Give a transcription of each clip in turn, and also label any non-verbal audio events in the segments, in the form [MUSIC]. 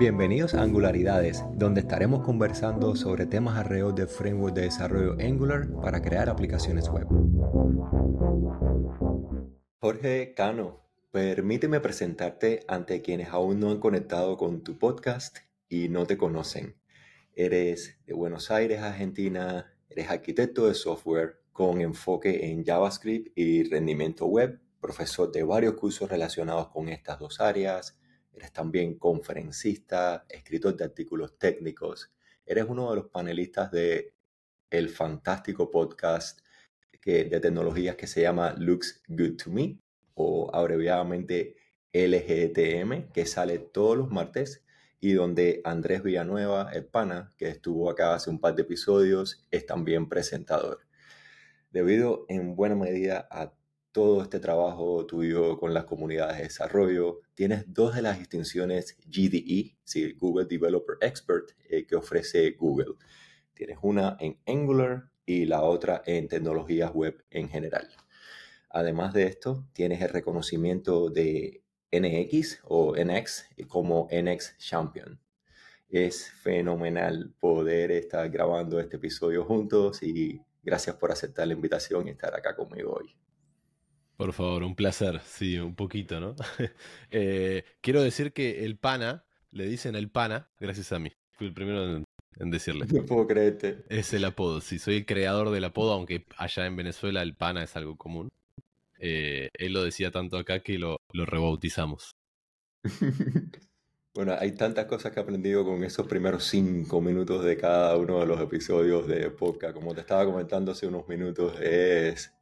Bienvenidos a Angularidades, donde estaremos conversando sobre temas alrededor del framework de desarrollo Angular para crear aplicaciones web. Jorge Cano, permíteme presentarte ante quienes aún no han conectado con tu podcast y no te conocen. Eres de Buenos Aires, Argentina, eres arquitecto de software con enfoque en JavaScript y rendimiento web, profesor de varios cursos relacionados con estas dos áreas, eres también conferencista, escritor de artículos técnicos, eres uno de los panelistas de el fantástico podcast de tecnologías que se llama Looks Good to Me o abreviadamente LGTM, que sale todos los martes y donde Andrés Villanueva, el pana, que estuvo acá hace un par de episodios, es también presentador. Debido en buena medida a todo este trabajo tuyo con las comunidades de desarrollo, tienes dos de las distinciones GDE, sí, Google Developer Expert, eh, que ofrece Google. Tienes una en Angular y la otra en tecnologías web en general. Además de esto, tienes el reconocimiento de NX o NX como NX Champion. Es fenomenal poder estar grabando este episodio juntos y gracias por aceptar la invitación y estar acá conmigo hoy. Por favor, un placer, sí, un poquito, ¿no? [LAUGHS] Eh, quiero decir que el pana, le dicen el pana, gracias a mí. Fui el primero en, decirle. No puedo creerte. Es el apodo, sí, soy el creador del apodo, aunque allá en Venezuela el pana es algo común. Eh, él lo decía tanto acá que lo, lo rebautizamos. [LAUGHS] Bueno, hay tantas cosas que he aprendido con esos primeros cinco minutos de cada uno de los episodios de podcast. Como te estaba comentando hace unos minutos, es...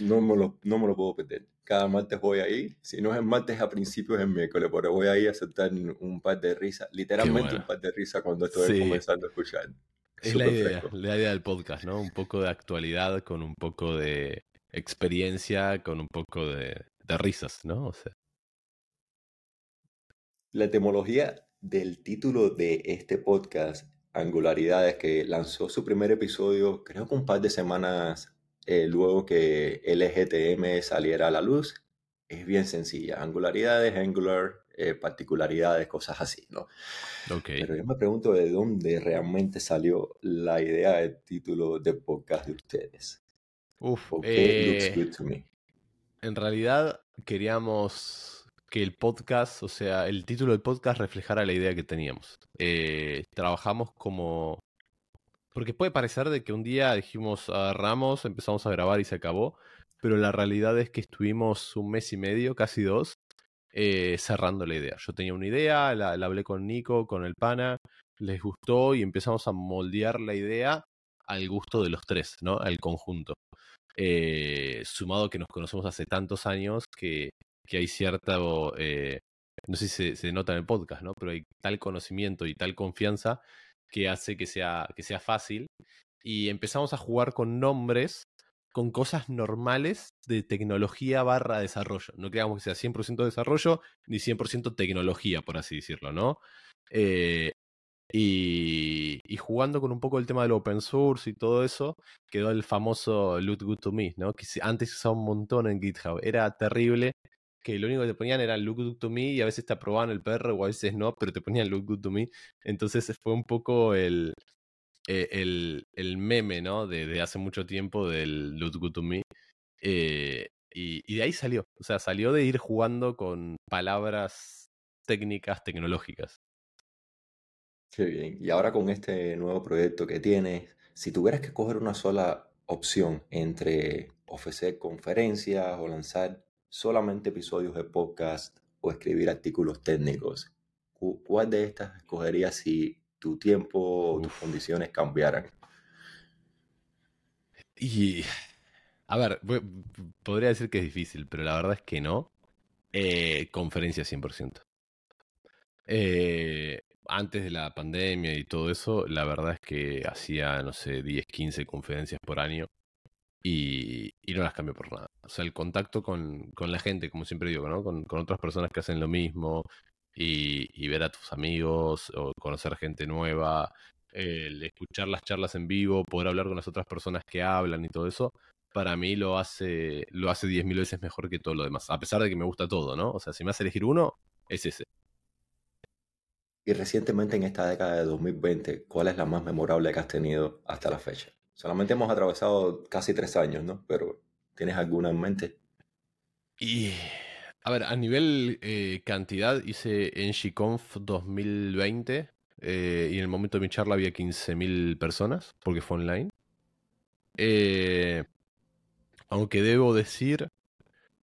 No, me lo, no me lo puedo perder. Cada martes voy ahí. Si no es el martes, a principios es miércoles, pero voy ahí a aceptar un par de risas. Literalmente un par de risas cuando estoy comenzando a escuchar. Es la idea, la idea del podcast, ¿no? Un poco de actualidad con un poco de experiencia, con un poco de, de risas, ¿no? O sea. La etimología del título de este podcast, Angularidades, que lanzó su primer episodio, creo que un par de semanas eh, luego que LGTM saliera a la luz, es bien sencilla. Angularidades, Angular, eh, particularidades, cosas así, ¿no? Okay. Pero yo me pregunto de dónde realmente salió la idea del título del podcast de ustedes. Uf, eh, looks good to me. En realidad queríamos que el podcast, o sea, el título del podcast reflejara la idea que teníamos. Eh, trabajamos como... Porque puede parecer de que un día dijimos, agarramos, empezamos a grabar y se acabó, pero la realidad es que estuvimos un mes y medio, casi dos, eh, cerrando la idea. Yo tenía una idea, la, hablé con Nico, con el pana, les gustó y empezamos a moldear la idea al gusto de los tres, ¿no? Al conjunto. Eh, sumado que nos conocemos hace tantos años que que hay cierta, eh, no sé si se, nota en el podcast, ¿no? Pero hay tal conocimiento y tal confianza que hace que sea, que sea fácil. Y empezamos a jugar con nombres, con cosas normales de tecnología barra desarrollo. No creamos que sea 100% desarrollo ni 100% tecnología, por así decirlo, ¿no? Eh, y, y, jugando con un poco el tema del open source y todo eso, quedó el famoso Loot Good to Me, ¿no? Que antes se usaba un montón en GitHub. Era terrible que lo único que te ponían era look good to me y a veces te aprobaban el perro o a veces no, pero te ponían look good to me. Entonces fue un poco el, e, el, el meme, ¿no? De, de, hace mucho tiempo del look good to me. Eh, y, y, de ahí salió. O sea, salió de ir jugando con palabras técnicas tecnológicas. Qué bien. Y ahora con este nuevo proyecto que tienes, si tuvieras que coger una sola opción entre ofrecer conferencias o lanzar solamente episodios de podcast o escribir artículos técnicos, ¿cuál de estas escogerías si tu tiempo o tus condiciones cambiaran? Y, a ver, podría decir que es difícil, pero la verdad es que no. Eh, conferencia 100%. Eh, antes de la pandemia y todo eso, la verdad es que hacía, no sé, 10, 15 conferencias por año y, no las cambio por nada. O sea, el contacto con, con la gente, como siempre digo, ¿no? Con, otras personas que hacen lo mismo y, y, ver a tus amigos o conocer gente nueva, el escuchar las charlas en vivo, poder hablar con las otras personas que hablan y todo eso, para mí lo hace lo hace 10.000 veces mejor que todo lo demás. A pesar de que me gusta todo, ¿no? O sea, si me hace elegir uno, es ese. Y recientemente en esta década de 2020, ¿cuál es la más memorable que has tenido hasta la fecha? Solamente hemos atravesado casi tres años, ¿no? Pero ¿tienes alguna en mente? Y, a ver, a nivel eh, cantidad hice en ShiConf 2020 eh, y en el momento de mi charla había 15.000 personas porque fue online. Eh, aunque debo decir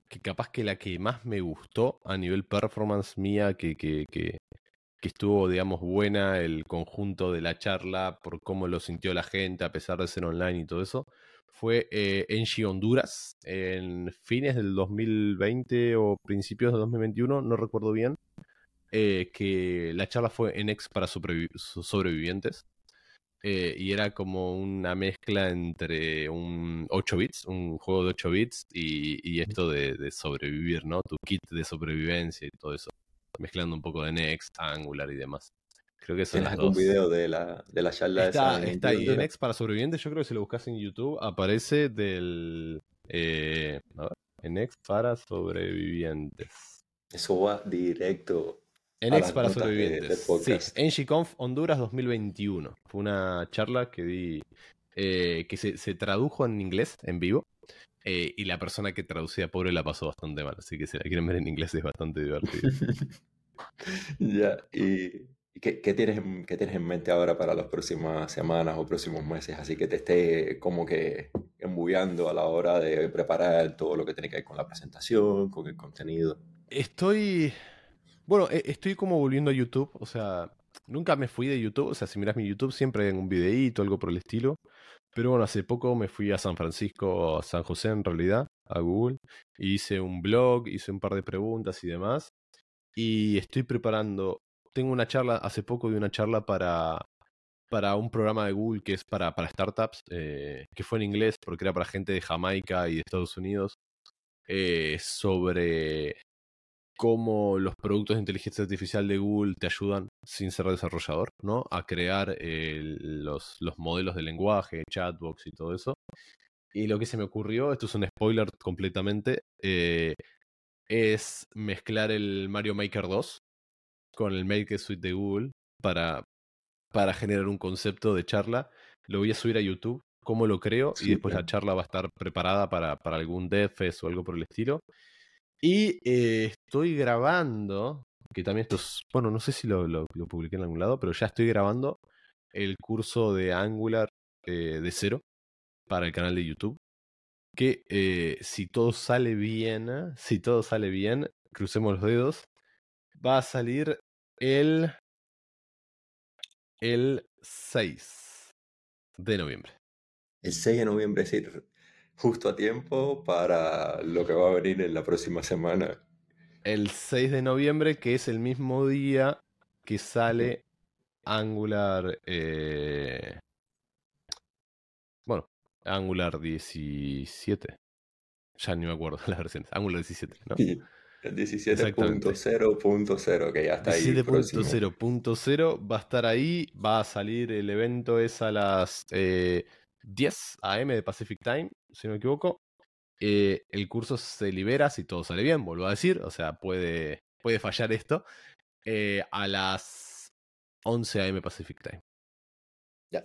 que capaz que la que más me gustó a nivel performance mía, que, que, que, estuvo, digamos, buena el conjunto de la charla por cómo lo sintió la gente a pesar de ser online y todo eso, fue eh, Engie Honduras en fines del 2020 o principios de 2021, no recuerdo bien, eh, que la charla fue en ex para sobrevivientes. Eh, y era como una mezcla entre un 8 bits, un juego de 8 bits, y, esto de, sobrevivir, ¿no? Tu kit de sobrevivencia y todo eso. Mezclando un poco de Next, Angular y demás. Creo que son ¿Tienes algún video de la, de la charla está, esa? Está ahí, Next para sobrevivientes, yo creo que si lo buscas en YouTube aparece del... Eh, a Next para sobrevivientes. Eso va directo NX para sobrevivientes. sí, NGConf Honduras 2021. Fue una charla que di, eh, que se, tradujo en inglés, en vivo. Eh, y la persona que traducía pobre la pasó bastante mal. Así que si la quieren ver en inglés es bastante divertido. [LAUGHS] ya, ¿y qué, tienes, qué tienes en mente ahora para las próximas semanas o próximos meses? Así que te esté como que embullando a la hora de preparar todo lo que tiene que ver con la presentación, con el contenido. Estoy bueno, e, estoy como volviendo a YouTube, o sea, nunca me fui de YouTube, o sea, si miras mi YouTube siempre hay un videíto, algo por el estilo. Pero bueno, hace poco me fui a San Francisco, a San José en realidad, a Google, hice un blog, hice un par de preguntas y demás. Y estoy preparando, tengo una charla, hace poco de una charla para, para un programa de Google que es para, para startups, eh, que fue en inglés porque era para gente de Jamaica y de Estados Unidos, eh, sobre cómo los productos de inteligencia artificial de Google te ayudan, sin ser desarrollador, ¿no? A crear los, los, modelos de lenguaje, chatbox y todo eso. Y lo que se me ocurrió, esto es un spoiler completamente, eh, es mezclar el Mario Maker 2 con el Maker Suite de Google para, para generar un concepto de charla. Lo voy a subir a YouTube, cómo lo creo, y después la charla va a estar preparada para, para algún DevFest o algo por el estilo. Y eh, estoy grabando, que también esto es, bueno, no sé si lo, publiqué en algún lado, pero ya estoy grabando el curso de Angular eh, de cero para el canal de YouTube. Que eh, si todo sale bien, si todo sale bien, crucemos los dedos, va a salir el, el 6 de noviembre. El 6 de noviembre, es decir, justo a tiempo para lo que va a venir en la próxima semana. El 6 de noviembre, que es el mismo día que sale Angular. Eh, bueno, Angular 17. Ya ni me acuerdo [LAUGHS] las versiones. Angular 17, ¿no? Sí. El 17.0.0, que ya está ahí. 17.0.0 va a estar ahí. Va a salir el evento, es a las eh, 10 a.m. de Pacific Time si no me equivoco. Eh, el curso se libera si todo sale bien, vuelvo a decir, o sea, puede, puede fallar esto, eh, a las 11 a.m. Pacific Time.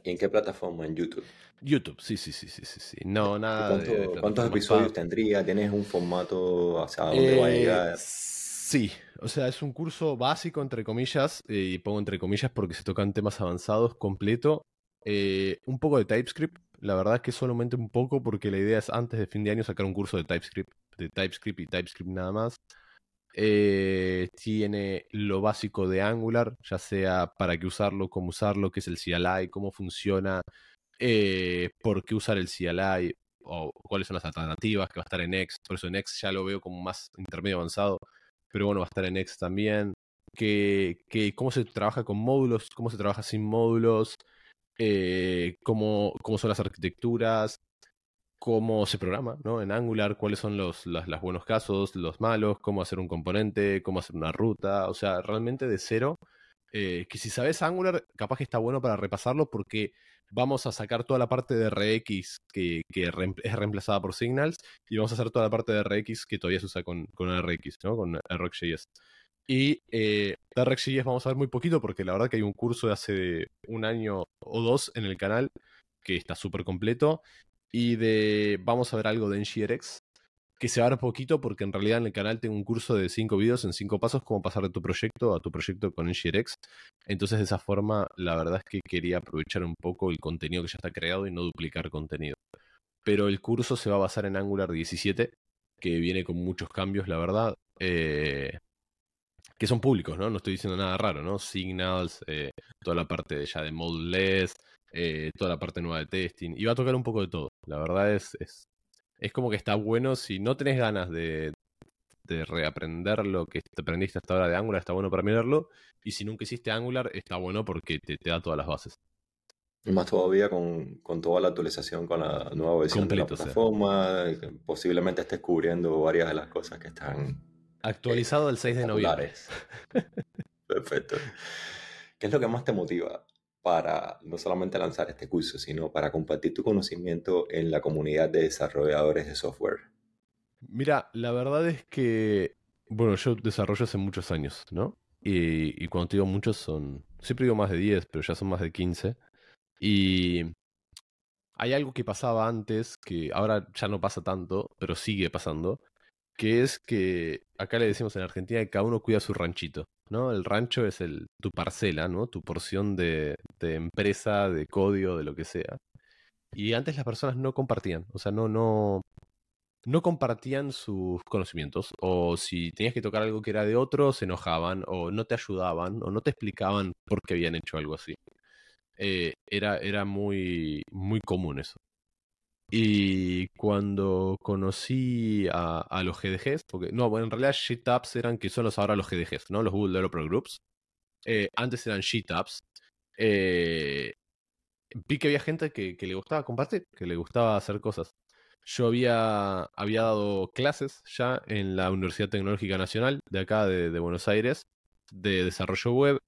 ¿Y en qué plataforma? ¿En YouTube? YouTube, sí, sí, sí, sí, sí. No, nada. ¿Cuántos episodios tendría? ¿Tienes un formato hacia dónde va a llegar? Sí, o sea, es un curso básico, entre comillas, y pongo entre comillas porque se tocan temas avanzados, completo. un poco de TypeScript, la verdad es que solamente un poco porque la idea es antes de fin de año sacar un curso de TypeScript, de TypeScript y TypeScript nada más. Eh, tiene lo básico de Angular, ya sea para qué usarlo, cómo usarlo, qué es el CLI, cómo funciona, eh, por qué usar el CLI o cuáles son las alternativas, que va a estar en X. Por eso en X ya lo veo como más intermedio avanzado, pero bueno, va a estar en X también. Que, que cómo se trabaja con módulos, cómo se trabaja sin módulos, eh, cómo, cómo, son las arquitecturas, cómo se programa ¿no? en Angular, cuáles son los, buenos casos, los malos, cómo hacer un componente, cómo hacer una ruta, o sea, realmente de cero. Eh, que si sabes Angular, capaz que está bueno para repasarlo porque vamos a sacar toda la parte de RX que, que es reemplazada por Signals y vamos a hacer toda la parte de RX que todavía se usa con, con RX, ¿no? con RxJS. Y eh, React.js vamos a ver muy poquito porque la verdad que hay un curso de hace un año o dos en el canal que está súper completo. Y de vamos a ver algo de NGRX que se va a ver poquito porque en realidad en el canal tengo un curso de cinco videos en cinco pasos cómo pasar de tu proyecto a tu proyecto con NGRX. Entonces de esa forma la verdad es que quería aprovechar un poco el contenido que ya está creado y no duplicar contenido. Pero el curso se va a basar en Angular 17, que viene con muchos cambios, la verdad. Eh, que son públicos, ¿no? No estoy diciendo nada raro, ¿no? Signals, eh, toda la parte ya de modeless, eh, toda la parte nueva de testing. Y va a tocar un poco de todo. La verdad es, es, es como que está bueno si no tenés ganas de, de reaprender lo que te aprendiste hasta ahora de Angular, está bueno para mirarlo. Y si nunca hiciste Angular, está bueno porque te, te da todas las bases. Y más todavía con, con, toda la actualización, con la nueva versión de la plataforma, posiblemente estés cubriendo varias de las cosas que están Actualizado el 6 de noviembre. [LAUGHS] Perfecto. ¿Qué es lo que más te motiva para no solamente lanzar este curso, sino para compartir tu conocimiento en la comunidad de desarrolladores de software? Mira, la verdad es que, bueno, yo desarrollo hace muchos años, ¿no? Y, y cuando te digo muchos son, siempre digo más de 10, pero ya son más de 15. Y hay algo que pasaba antes, que ahora ya no pasa tanto, pero sigue pasando, que es que acá le decimos en Argentina que cada uno cuida su ranchito, ¿no? El rancho es el, tu parcela, ¿no? Tu porción de, de empresa, de código, de lo que sea. Y antes las personas no compartían, o sea, no, no, no compartían sus conocimientos. O si tenías que tocar algo que era de otro, se enojaban, o no te ayudaban, o no te explicaban por qué habían hecho algo así. Eh, era, era muy, muy común eso. Y cuando conocí a, los GDGs, porque no, bueno, en realidad GitApps eran que son los ahora los GDGs, ¿no? Los Google Developer Groups. Eh, antes eran GitApps. Eh, vi que había gente que, le gustaba compartir, que le gustaba hacer cosas. Yo había, había dado clases ya en la Universidad Tecnológica Nacional de acá de, Buenos Aires de desarrollo web.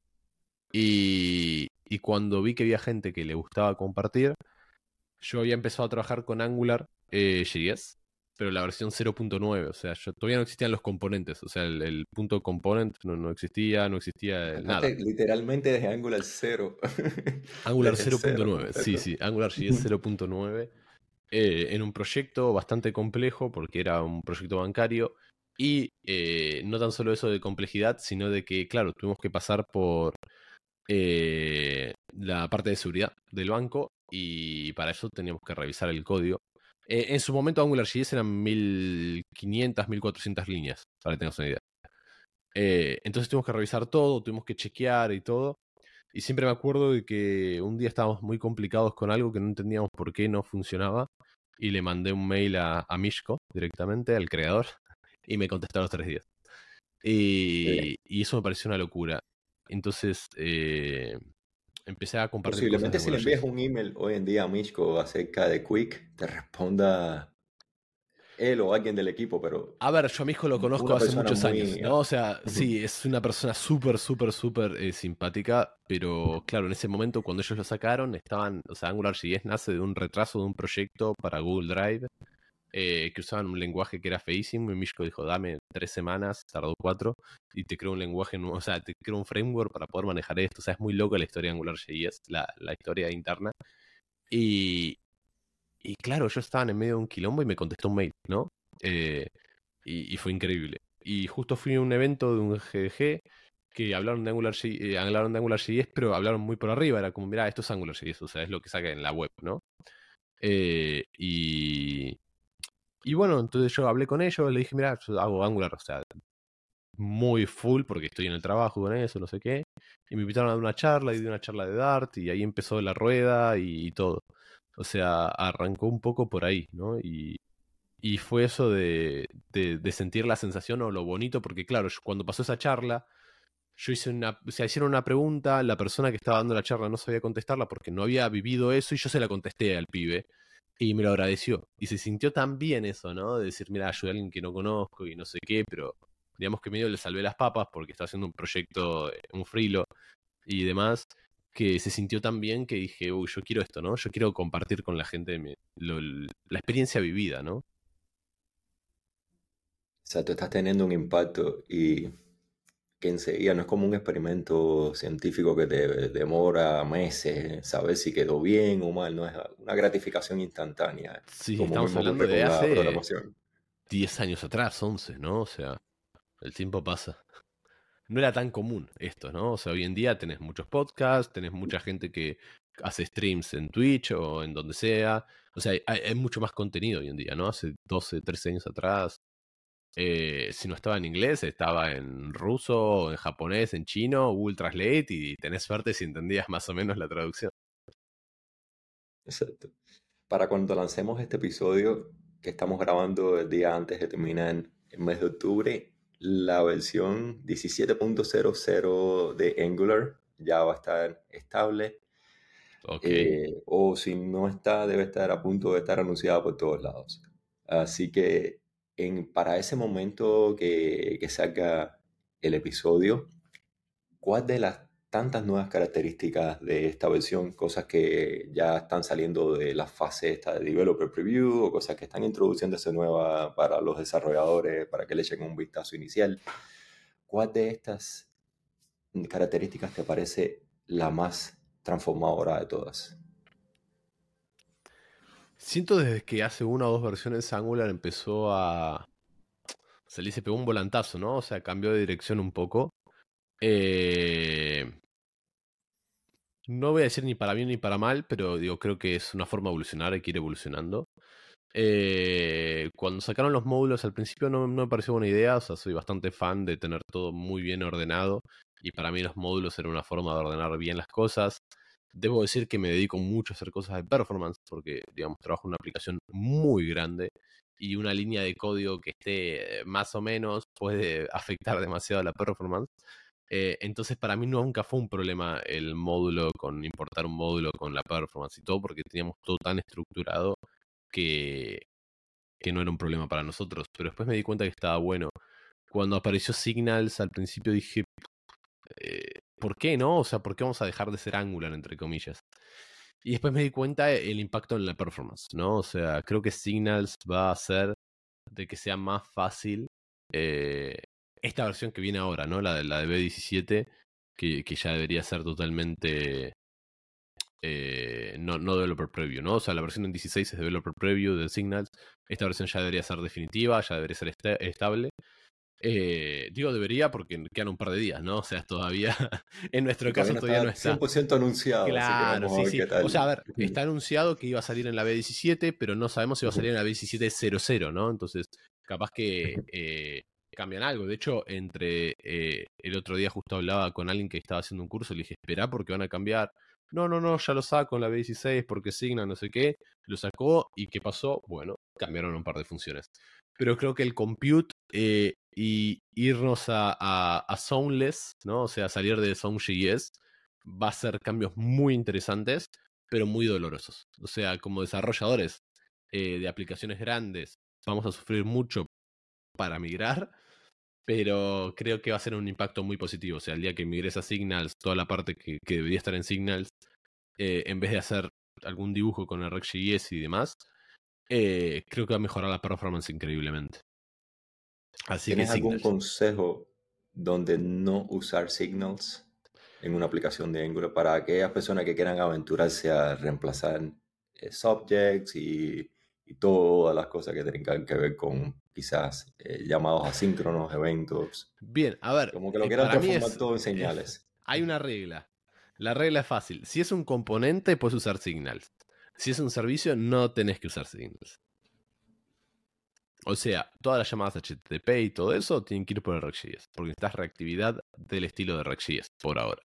Y, y cuando vi que había gente que le gustaba compartir, yo había empezado a trabajar con Angular eh, JS, pero la versión 0.9, o sea, yo, todavía no existían los componentes, o sea, el, punto component no, existía, no existía nada. Literalmente desde Angular 0. [LAUGHS] Angular 0.9, sí, sí, Angular JS 0.9, [LAUGHS] eh, en un proyecto bastante complejo, porque era un proyecto bancario, y eh, no tan solo eso de complejidad, sino de que, claro, tuvimos que pasar por eh, la parte de seguridad del banco y para eso teníamos que revisar el código. Eh, en su momento AngularJS eran 1500, 1400 líneas, para que tengas una idea. Eh, entonces tuvimos que revisar todo, tuvimos que chequear y todo. Y siempre me acuerdo de que un día estábamos muy complicados con algo que no entendíamos por qué no funcionaba. Y le mandé un mail a, a Mishko directamente, al creador, [LAUGHS] y me contestó a los tres días. Y, y, eso me pareció una locura. Entonces, eh, empecé a compartir. Posiblemente si le envías un email hoy en día a Mishko acerca de Quick, te responda él o alguien del equipo, pero... A ver, yo a Mishko lo conozco hace muchos años, ¿no? O sea, sí, es una persona súper, súper, súper eh, simpática, pero claro, en ese momento cuando ellos lo sacaron, estaban, o sea, AngularJS nace de un retraso de un proyecto para Google Drive, eh, que usaban un lenguaje que era feísimo y Mishko dijo, dame tres semanas, tardó cuatro, y te creo un lenguaje, o sea, te creo un framework para poder manejar esto. O sea, es muy loco la historia de AngularJS, la, la historia interna. Y, y claro, yo estaba en medio de un quilombo y me contestó un mail, ¿no? Eh, y, fue increíble. Y justo fui a un evento de un GDG que hablaron de AngularJS, eh, hablaron de AngularJS, pero hablaron muy por arriba. Era como, mira, esto es AngularJS, o sea, es lo que saca en la web, ¿no? y, y bueno, entonces yo hablé con ellos, le dije, mira, hago Angular, o sea, muy full porque estoy en el trabajo con eso, no sé qué. Y me invitaron a una charla y di una charla de Dart y ahí empezó la rueda y, todo. O sea, arrancó un poco por ahí, ¿no? Y, y fue eso de, de, sentir la sensación o lo bonito, porque claro, cuando pasó esa charla, yo hice una, o sea, hicieron una pregunta, la persona que estaba dando la charla no sabía contestarla porque no había vivido eso y yo se la contesté al pibe. Y me lo agradeció. Y se sintió tan bien eso, ¿no? De decir, mira, ayudé a alguien que no conozco y no sé qué, pero digamos que medio le salvé las papas porque está haciendo un proyecto, eh, un frilo y demás, que se sintió tan bien que dije, uy, yo quiero esto, ¿no? Yo quiero compartir con la gente la experiencia vivida, ¿no? O sea, tú estás teniendo un impacto y que enseguida no es como un experimento científico que te demora meses saber si quedó bien o mal, no es una gratificación instantánea. Sí, estamos hablando de hace 10 años atrás, 11, ¿no? O sea, el tiempo pasa. No era tan común esto, ¿no? O sea, hoy en día tenés muchos podcasts, tenés mucha gente que hace streams en Twitch o en donde sea. O sea, hay, mucho más contenido hoy en día, ¿no? Hace 12, 13 años atrás. Eh, si no estaba en inglés, estaba en ruso, en japonés, en chino, Google Translate y tenés suerte si entendías más o menos la traducción. Exacto. Para cuando lancemos este episodio, que estamos grabando el día antes de terminar el mes de octubre, la versión 17.00 de Angular ya va a estar estable eh, o si no está, debe estar a punto de estar anunciada por todos lados. Así que para ese momento que, que salga el episodio, ¿cuál de las tantas nuevas características de esta versión, cosas que ya están saliendo de la fase esta de Developer Preview o cosas que están introduciéndose nuevas para los desarrolladores, para que le echen un vistazo inicial. ¿Cuál de estas características te parece la más transformadora de todas. Siento desde que hace una o dos versiones Angular empezó a... Se le pegó un volantazo, ¿no? O sea, cambió de dirección un poco. Eh, no voy a decir ni para bien ni para mal, pero digo, creo que es una forma de evolucionar y que ir evolucionando. Eh, cuando sacaron los módulos al principio no, no, me pareció buena idea, o sea, soy bastante fan de tener todo muy bien ordenado y para mí los módulos eran una forma de ordenar bien las cosas. Debo decir que me dedico mucho a hacer cosas de performance porque, digamos, trabajo en una aplicación muy grande y una línea de código que esté más o menos puede [LAUGHS] afectar demasiado a la performance. Eh, entonces para mí nunca fue un problema el módulo con importar un módulo con la performance y todo porque teníamos todo tan estructurado que, que no era un problema para nosotros. Pero después me di cuenta que estaba bueno. Cuando apareció Signals al principio dije, eh, ¿por qué no? O sea, ¿por qué vamos a dejar de ser Angular, entre comillas? Y después me di cuenta el impacto en la performance, ¿no? O sea, creo que Signals va a hacer de que sea más fácil eh, esta versión que viene ahora, ¿no? La de, la de B17, que, que ya debería ser totalmente eh, no, no developer preview, ¿no? O sea, la versión en 16 es developer preview de Signals. Esta versión ya debería ser definitiva, ya debería ser estable. Eh, digo debería porque quedan un par de días, ¿no? O sea, todavía, [LAUGHS] en nuestro caso todavía no está. 100% anunciado. Claro, sí, sí. O sea, a ver, está anunciado que iba a salir en la B17, pero no sabemos si va a salir en la B17.00, ¿no? Entonces, capaz que eh, cambian algo. De hecho, entre eh, el otro día justo hablaba con alguien que estaba haciendo un curso y le dije, espera porque van a cambiar. No, no, no, ya lo saco en la B16 porque Signa no sé qué. Lo sacó y ¿qué pasó? Bueno, cambiaron un par de funciones. Pero creo que el compute eh, y irnos a, a, Soundless, ¿no? O sea, salir de Sound.js va a ser cambios muy interesantes, pero muy dolorosos. O sea, como desarrolladores eh, de aplicaciones grandes, vamos a sufrir mucho para migrar, pero creo que va a ser un impacto muy positivo. O sea, el día que migres a Signals, toda la parte que, debería estar en Signals, eh, en vez de hacer algún dibujo con el RxJS y demás, eh, creo que va a mejorar la performance increíblemente. ¿Tienes algún consejo donde no usar Signals en una aplicación de Angular para aquellas personas que quieran aventurarse a reemplazar eh, subjects y, todas las cosas que tengan que ver con quizás eh, llamados asíncronos, eventos? Bien, a ver. Como que lo eh, quieran transformar todo en señales. hay una regla. La regla es fácil. Si es un componente, puedes usar Signals. Si es un servicio, no tenés que usar Signals. O sea, todas las llamadas HTTP y todo eso tienen que ir por el RxJS, porque necesitas reactividad del estilo de RxJS, por ahora.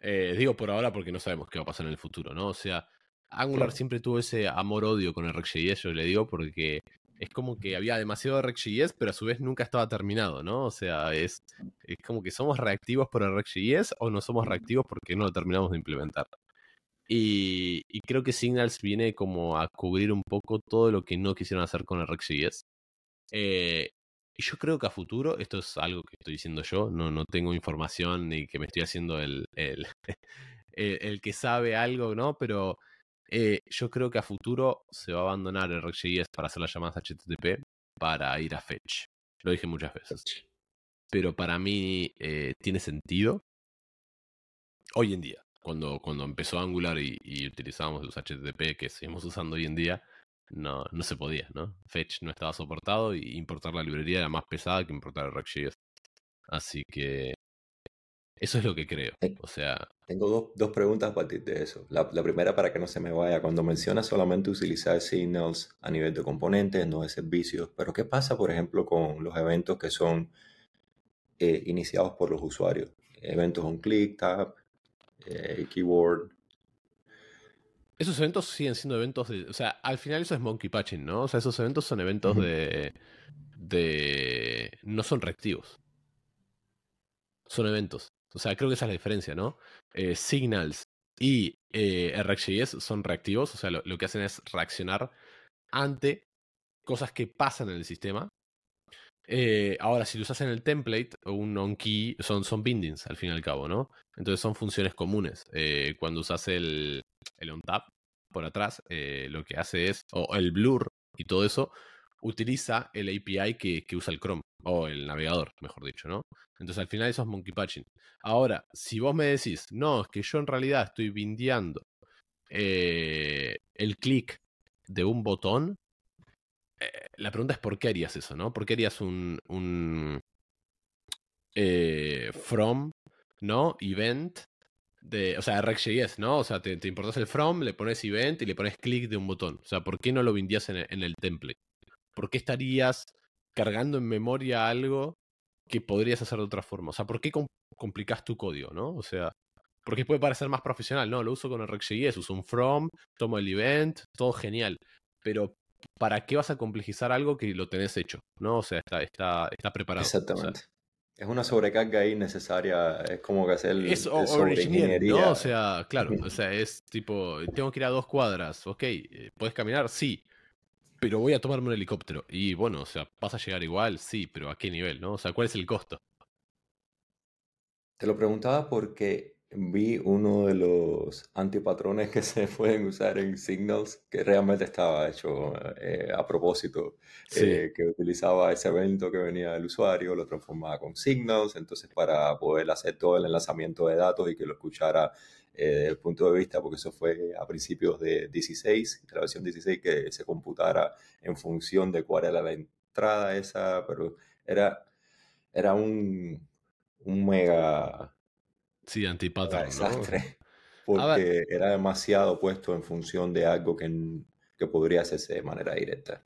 Eh, digo por ahora porque no sabemos qué va a pasar en el futuro, ¿no? O sea, Angular siempre tuvo ese amor-odio con el RxJS, yo le digo, porque es como que había demasiado RxJS, pero a su vez nunca estaba terminado, ¿no? O sea, es, es como que somos reactivos por el RxJS o no somos reactivos porque no lo terminamos de implementar. Y, y, creo que Signals viene como a cubrir un poco todo lo que no quisieron hacer con el RxJS. Eh, y yo creo que a futuro, esto es algo que estoy diciendo yo, no, no tengo información ni que me estoy haciendo el, el, [LAUGHS] el, que sabe algo, ¿no? Pero eh, yo creo que a futuro se va a abandonar el RxJS para hacer las llamadas HTTP para ir a Fetch. Lo dije muchas veces. pero para mí eh, tiene sentido hoy en día. Cuando, cuando empezó Angular y, y, utilizábamos los HTTP que seguimos [LAUGHS] usando hoy en día, no, no se podía, ¿no? Fetch no estaba soportado y importar la librería era más pesada que importar el React.js. Así que eso es lo que creo. O sea. Tengo dos, dos preguntas a partir de eso. La, la, primera, para que no se me vaya, cuando mencionas solamente utilizar signals a nivel de componentes, no de servicios, pero ¿qué pasa, por ejemplo, con los eventos que son eh, iniciados por los usuarios? Eventos on click, tab, eh, keyword. Esos eventos siguen siendo eventos de. O sea, al final eso es monkey patching, ¿no? O sea, esos eventos son eventos de. de. no son reactivos. Son eventos. O sea, creo que esa es la diferencia, ¿no? Eh, signals y eh, RxJS son reactivos, o sea, lo, que hacen es reaccionar ante cosas que pasan en el sistema. Eh, ahora, si lo usas en el template, un on-key son, bindings al fin y al cabo, ¿no? Entonces son funciones comunes. cuando usas el, el on-tap por atrás, lo que hace es, o el blur y todo eso, utiliza el API que, usa el Chrome, o el navegador, mejor dicho, ¿no? Entonces al final eso es monkey patching. Ahora, si vos me decís, no, es que yo en realidad estoy bindeando eh, el clic de un botón, eh, la pregunta es por qué harías eso, ¿no? ¿Por qué harías un, un eh, from, ¿no? Event de, o sea, RxJS, ¿no? O sea, te, importas el from, le pones event y le pones clic de un botón. O sea, ¿por qué no lo bindías en el template? ¿Por qué estarías cargando en memoria algo que podrías hacer de otra forma. O sea, ¿por qué complicas tu código, no? O sea, porque puede parecer más profesional, ¿no? Lo uso con el RxJS, uso un from, tomo el event, todo genial. Pero, ¿para qué vas a complejizar algo que lo tenés hecho? ¿No? O sea, está, está, está preparado. Exactamente. es una sobrecarga ahí necesaria, es como que hacer el, es el ¿no? O sea, claro, o sea, es tipo, tengo que ir a dos cuadras, ok, eh, ¿puedes caminar? Sí, pero voy a tomarme un helicóptero. Y bueno, o sea, ¿vas a llegar igual? Sí, pero ¿a qué nivel, no? O sea, ¿cuál es el costo? Te lo preguntaba porque vi uno de los antipatrones que [LAUGHS] se pueden usar en Signals, que realmente estaba hecho eh, a propósito, eh, que utilizaba ese evento que venía del usuario, lo transformaba con Signals, entonces para poder hacer todo el enlazamiento de datos y que lo escuchara eh, desde el punto de vista, porque eso fue a principios de 16, de la versión 16, que se computara en función de cuál era la entrada esa, pero era, era un, un mega... Sí, antipatrón. Desastre. [LAUGHS] Porque era demasiado puesto en función de algo que, que podría hacerse de manera directa.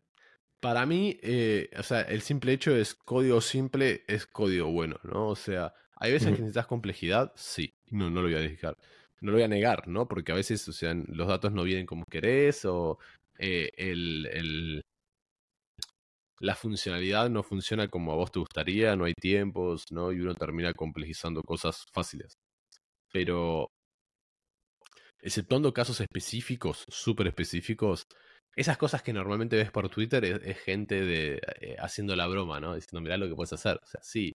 Para mí, eh, o sea, el simple hecho es código simple es código bueno, ¿no? O sea, ¿hay veces que necesitas complejidad? Sí, no, no lo voy a no lo voy a negar, ¿no? Porque a veces, o sea, los datos no vienen como querés o eh, el, la funcionalidad no funciona como a vos te gustaría, no hay tiempos, ¿no? Y uno termina complejizando cosas fáciles. Pero, exceptuando casos específicos, súper específicos, esas cosas que normalmente ves por Twitter es, gente de, eh, haciendo la broma, ¿no? Diciendo, mirá lo que puedes hacer. O sea, sí.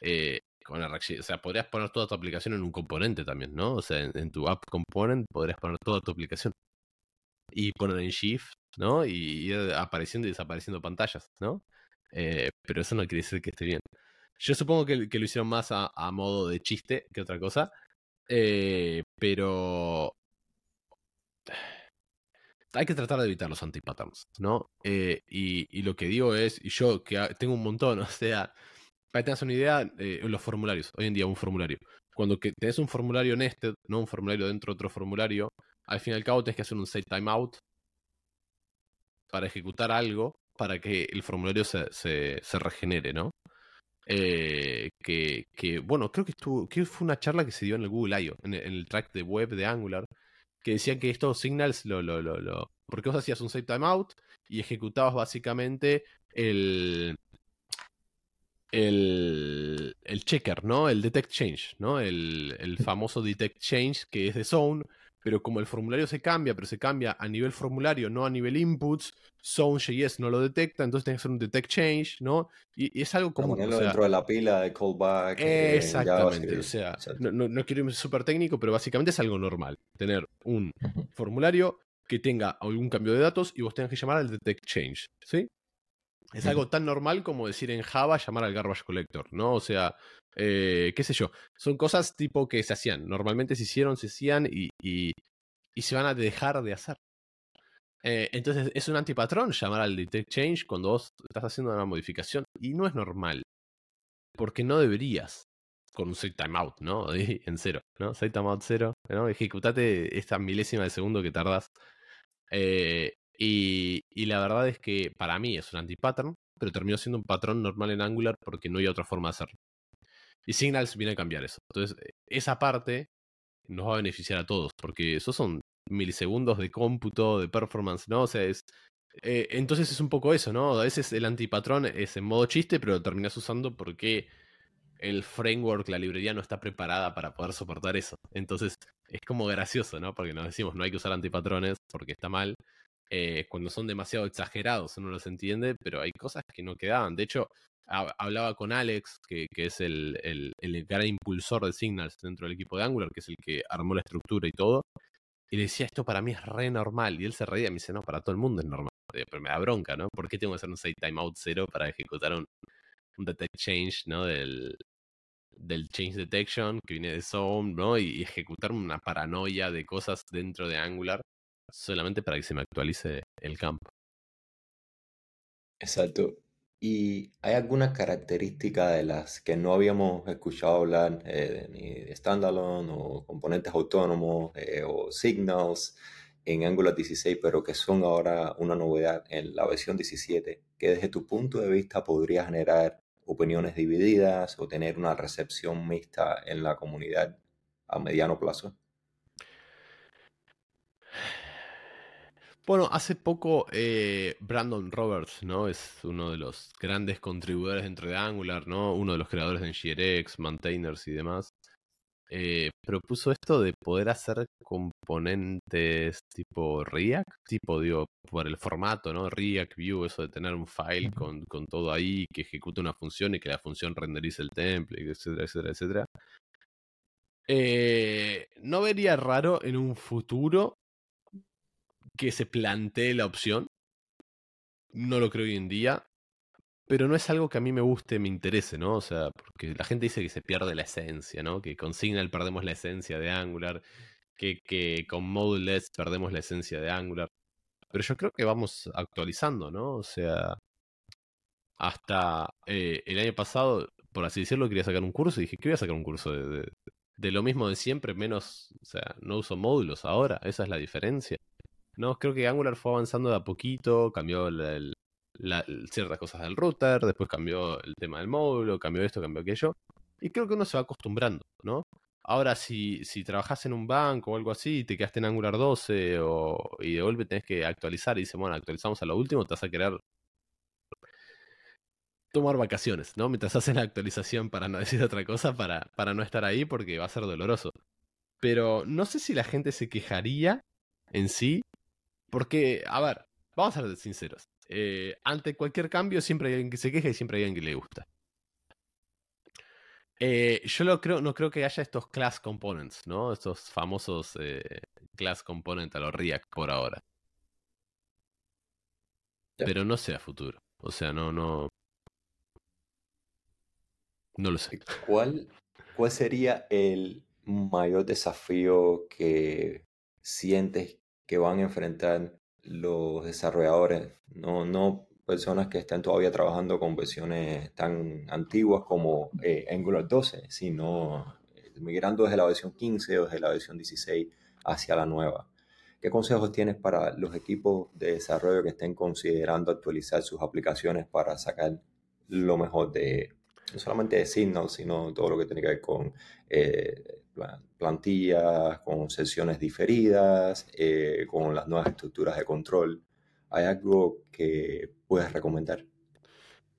Eh, con O sea, podrías poner toda tu aplicación en un componente también, ¿no? O sea, en, tu app component podrías poner toda tu aplicación. Y poner en Shift, ¿no? Y ir apareciendo y desapareciendo pantallas, ¿no? Eh, pero eso no quiere decir que esté bien. Yo supongo que, lo hicieron más a, modo de chiste que otra cosa. Eh, pero [SIGHS] hay que tratar de evitar los antipatterns, ¿no? Eh, y, lo que digo es, y yo que tengo un montón, [LAUGHS] o sea, para que tengas una idea, eh, los formularios, hoy en día un formulario. Cuando que tenés un formulario nested, no un formulario dentro de otro formulario, al fin y al cabo tenés que hacer un set timeout para ejecutar algo para que el formulario se, se, regenere, ¿no? Eh, que, bueno, creo que estuvo, que fue una charla que se dio en el Google I.O., en, el track de web de Angular, que decían que estos signals lo, lo, lo, porque vos hacías un set timeout y ejecutabas básicamente el, el, el checker, ¿no? El detect change, ¿no? El, el, famoso detect change que es de zone, pero como el formulario se cambia, pero se cambia a nivel formulario, no a nivel inputs, Zone.js no lo detecta, entonces tienes que hacer un detect change, ¿no? Y, es algo como... Ponerlo dentro de la pila de callback. exactamente, o sea, no, no, no, quiero ir súper técnico, pero básicamente es algo normal, tener un formulario que tenga algún cambio de datos y vos tengas que llamar al detect change, ¿sí? Es algo tan normal como decir en Java llamar al garbage collector, ¿no? O sea, eh, qué sé yo. Son cosas tipo que se hacían. Normalmente se hicieron, se hacían y, y, se van a dejar de hacer. Eh, entonces es un antipatrón llamar al detect change cuando vos estás haciendo una modificación y no es normal. Porque no deberías con un set timeout, ¿no? [LAUGHS] en cero, ¿no? Set timeout cero, ¿no? Ejecutate esta milésima de segundo que tardas. Eh, y, la verdad es que para mí es un anti-pattern, pero terminó siendo un patrón normal en Angular porque no hay otra forma de hacerlo. Y Signals viene a cambiar eso. Entonces, esa parte nos va a beneficiar a todos, porque esos son milisegundos de cómputo, de performance, ¿no? O sea, es. Eh, entonces es un poco eso, ¿no? A veces el antipatrón es en modo chiste, pero lo terminas usando porque el framework, la librería no está preparada para poder soportar eso. Entonces es como gracioso, ¿no? Porque nos decimos no hay que usar antipatrones porque está mal, eh, cuando son demasiado exagerados, uno los entiende, pero hay cosas que no quedaban. De hecho, hablaba con Alex, que, es el, el, gran impulsor de Signals dentro del equipo de Angular, que es el que armó la estructura y todo, y le decía, esto para mí es re normal, y él se reía y me dice, no, para todo el mundo es normal, pero me da bronca, ¿no? ¿Por qué tengo que hacer un save timeout cero para ejecutar un, un detect change, ¿no? Del, del change detection que viene de Zone, ¿no? y ejecutar una paranoia de cosas dentro de Angular solamente para que se me actualice el campo. Exacto. ¿Y hay alguna característica de las que no habíamos escuchado hablar, eh, ni de standalone o componentes autónomos eh, o signals en Angular 16, pero que son ahora una novedad en la versión 17, que desde tu punto de vista podría generar opiniones divididas o tener una recepción mixta en la comunidad a mediano plazo? Bueno, hace poco eh, Brandon Roberts, ¿no? Es uno de los grandes contribuidores dentro de Angular, ¿no? Uno de los creadores de NGRX, Maintainers y demás. Eh, propuso esto de poder hacer componentes tipo React, tipo, digo, por el formato, ¿no? React View, eso de tener un file con, con todo ahí, que ejecute una función y que la función renderice el template, etcétera, etcétera, etcétera. Eh, no vería raro en un futuro que se plantee la opción. No lo creo hoy en día. Pero no es algo que a mí me guste, me interese, ¿no? O sea, porque la gente dice que se pierde la esencia, ¿no? Que con Signal perdemos la esencia de Angular, que, que con Modeless perdemos la esencia de Angular. Pero yo creo que vamos actualizando, ¿no? O sea, hasta eh, el año pasado, por así decirlo, quería sacar un curso y dije, ¿qué voy a sacar un curso de, de lo mismo de siempre, menos, o sea, no uso módulos ahora, esa es la diferencia. No, creo que Angular fue avanzando de a poquito, cambió ciertas cosas del router, después cambió el tema del módulo, cambió esto, cambió aquello. Y creo que uno se va acostumbrando, ¿no? Ahora, si, si trabajas en un banco o algo así te quedaste en Angular 12 o, y de golpe tenés que actualizar y dices, bueno, actualizamos a lo último, te vas a querer tomar vacaciones, ¿no? Mientras haces la actualización para no [LAUGHS] decir otra cosa, para, para no estar ahí porque va a ser doloroso. Pero no sé si la gente se quejaría en sí porque, a ver, vamos a ser sinceros. Eh, ante cualquier cambio siempre hay alguien que se queja y siempre hay alguien que le gusta. Eh, yo lo creo, no creo que haya estos class components, ¿no? Estos famosos eh, class components a los React por ahora. Pero no sea futuro. O sea, no, no. No lo sé. ¿Cuál, cuál sería el mayor desafío que sientes que van a enfrentar los desarrolladores, no, no personas que estén todavía trabajando con versiones tan antiguas como eh, Angular 12, sino eh, migrando desde la versión 15 o desde la versión 16 hacia la nueva. ¿Qué consejos tienes para los equipos de desarrollo que estén considerando actualizar sus aplicaciones para sacar lo mejor de, no solamente de Signal, sino todo lo que tiene que ver con eh, plantillas, con sesiones diferidas, eh, con las nuevas estructuras de control. ¿Hay algo que puedes recomendar?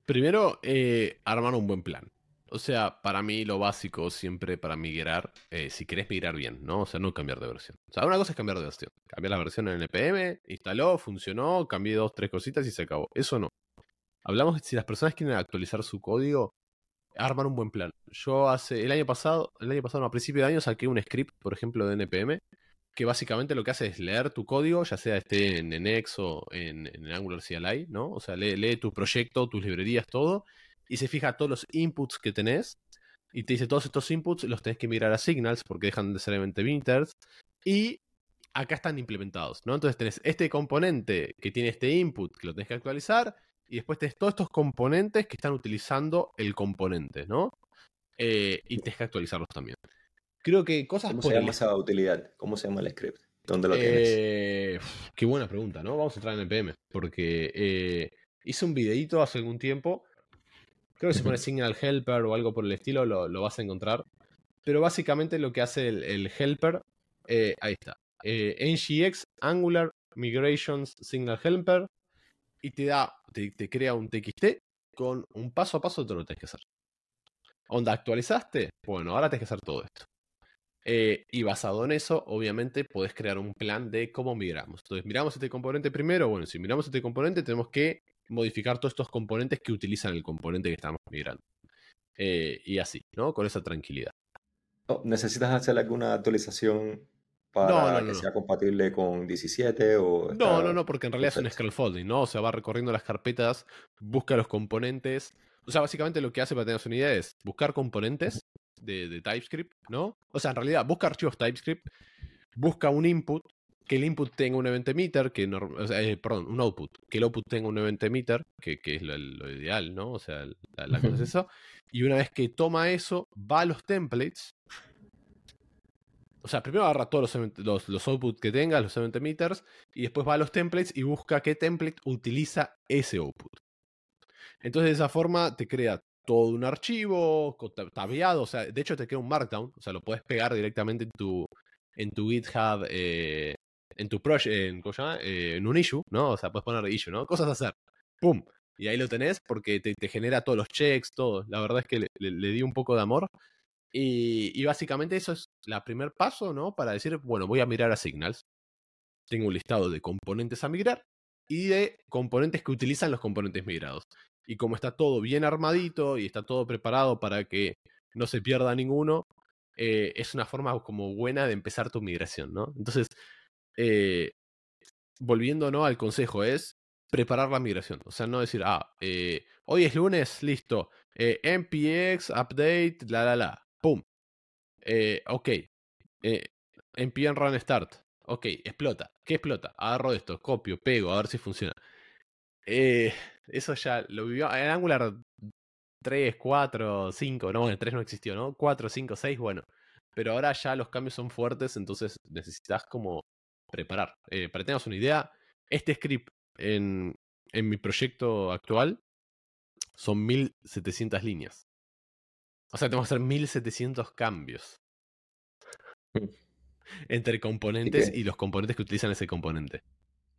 Primero, eh, armar un buen plan. O sea, para mí lo básico siempre para migrar, eh, si querés migrar bien, ¿no? O sea, no cambiar de versión. O sea, una cosa es cambiar de versión. Cambiar la versión en NPM, instaló, funcionó, cambié dos, tres cositas y se acabó. Eso no. Hablamos si las personas quieren actualizar su código, armar un buen plan. Yo hace el año pasado, el año pasado, a principio de año, saqué un script, por ejemplo, de NPM, que básicamente lo que hace es leer tu código, ya sea esté en, Nex o en, Angular CLI, ¿no? O sea, lee, tu proyecto, tus librerías, todo, y se fija todos los inputs que tenés, y te dice todos estos inputs los tenés que migrar a Signals porque dejan de ser meters, y acá están implementados, ¿no? Entonces tenés este componente que tiene este input que lo tenés que actualizar, y después tenés todos estos componentes que están utilizando el componente, ¿no? Eh, y tienes que actualizarlos también. Creo que cosas ¿Cómo se llama esa utilidad? ¿Cómo se llama el script? ¿Dónde lo tienes? Eh, qué buena pregunta, ¿no? Vamos a entrar en el PM. Porque eh, hice un videito hace algún tiempo. Creo que se pone Signal Helper o algo por el estilo, lo, vas a encontrar. Pero básicamente lo que hace el, helper, eh, ahí está. NGX Angular Migrations Signal Helper. Y te da, te, te crea un TXT con un paso a paso todo lo tienes que hacer. Onda, ¿actualizaste? Bueno, ahora tienes que hacer todo esto. Eh, y basado en eso, obviamente, puedes crear un plan de cómo migramos. Entonces, miramos este componente primero. Bueno, si miramos este componente, tenemos que modificar todos estos componentes que utilizan el componente que estamos migrando. Eh, y así, ¿no? Con esa tranquilidad. ¿Necesitas hacer alguna actualización para que sea compatible con 17 o No, no, no, porque en realidad es un scroll ¿no? O sea, va recorriendo las carpetas, busca los componentes. O sea, básicamente lo que hace para tener una idea es buscar componentes de, TypeScript, ¿no? O sea, en realidad busca archivos TypeScript, busca un input, que el input tenga un event emitter, que eh, perdón, un output, que el output tenga un event emitter, que, es lo, ideal, ¿no? O sea, la, cosa es eso. Y una vez que toma eso, va a los templates. O sea, primero agarra todos los, los, outputs que tenga, los event emitters, y después va a los templates y busca qué template utiliza ese output. Entonces, de esa forma te crea todo un archivo tabeado, o sea, de hecho te queda un markdown, o sea, lo puedes pegar directamente en tu, en tu GitHub, eh, en tu project, eh, en, un issue, ¿no? O sea, puedes poner issue, ¿no? Cosas a hacer. ¡Pum! Y ahí lo tenés porque te, genera todos los checks, todo. La verdad es que le, di un poco de amor. Y, básicamente eso es el primer paso, ¿no? Para decir, bueno, voy a mirar a Signals. Tengo un listado de componentes a migrar y de componentes que utilizan los componentes migrados y como está todo bien armadito y está todo preparado para que no se pierda ninguno, eh, es una forma como buena de empezar tu migración, ¿no? Entonces, eh, volviendo ¿no? al consejo, es preparar la migración. O sea, no decir, ah, eh, hoy es lunes, listo, npx, update, la, la, la, pum. ok, npm run start, ok, explota. ¿Qué explota? Agarro esto, copio, pego, a ver si funciona. Eh, eso ya lo vivió. En Angular 3, 4, 5, no, bueno, el 3 no existió, ¿no? 4, 5, 6, bueno. Pero ahora ya los cambios son fuertes, entonces necesitas como preparar. Eh, para que tengas una idea, este script en, en mi proyecto actual son 1700 líneas. O sea, tengo que hacer 1700 cambios. Mm. Entre componentes y los componentes que utilizan ese componente.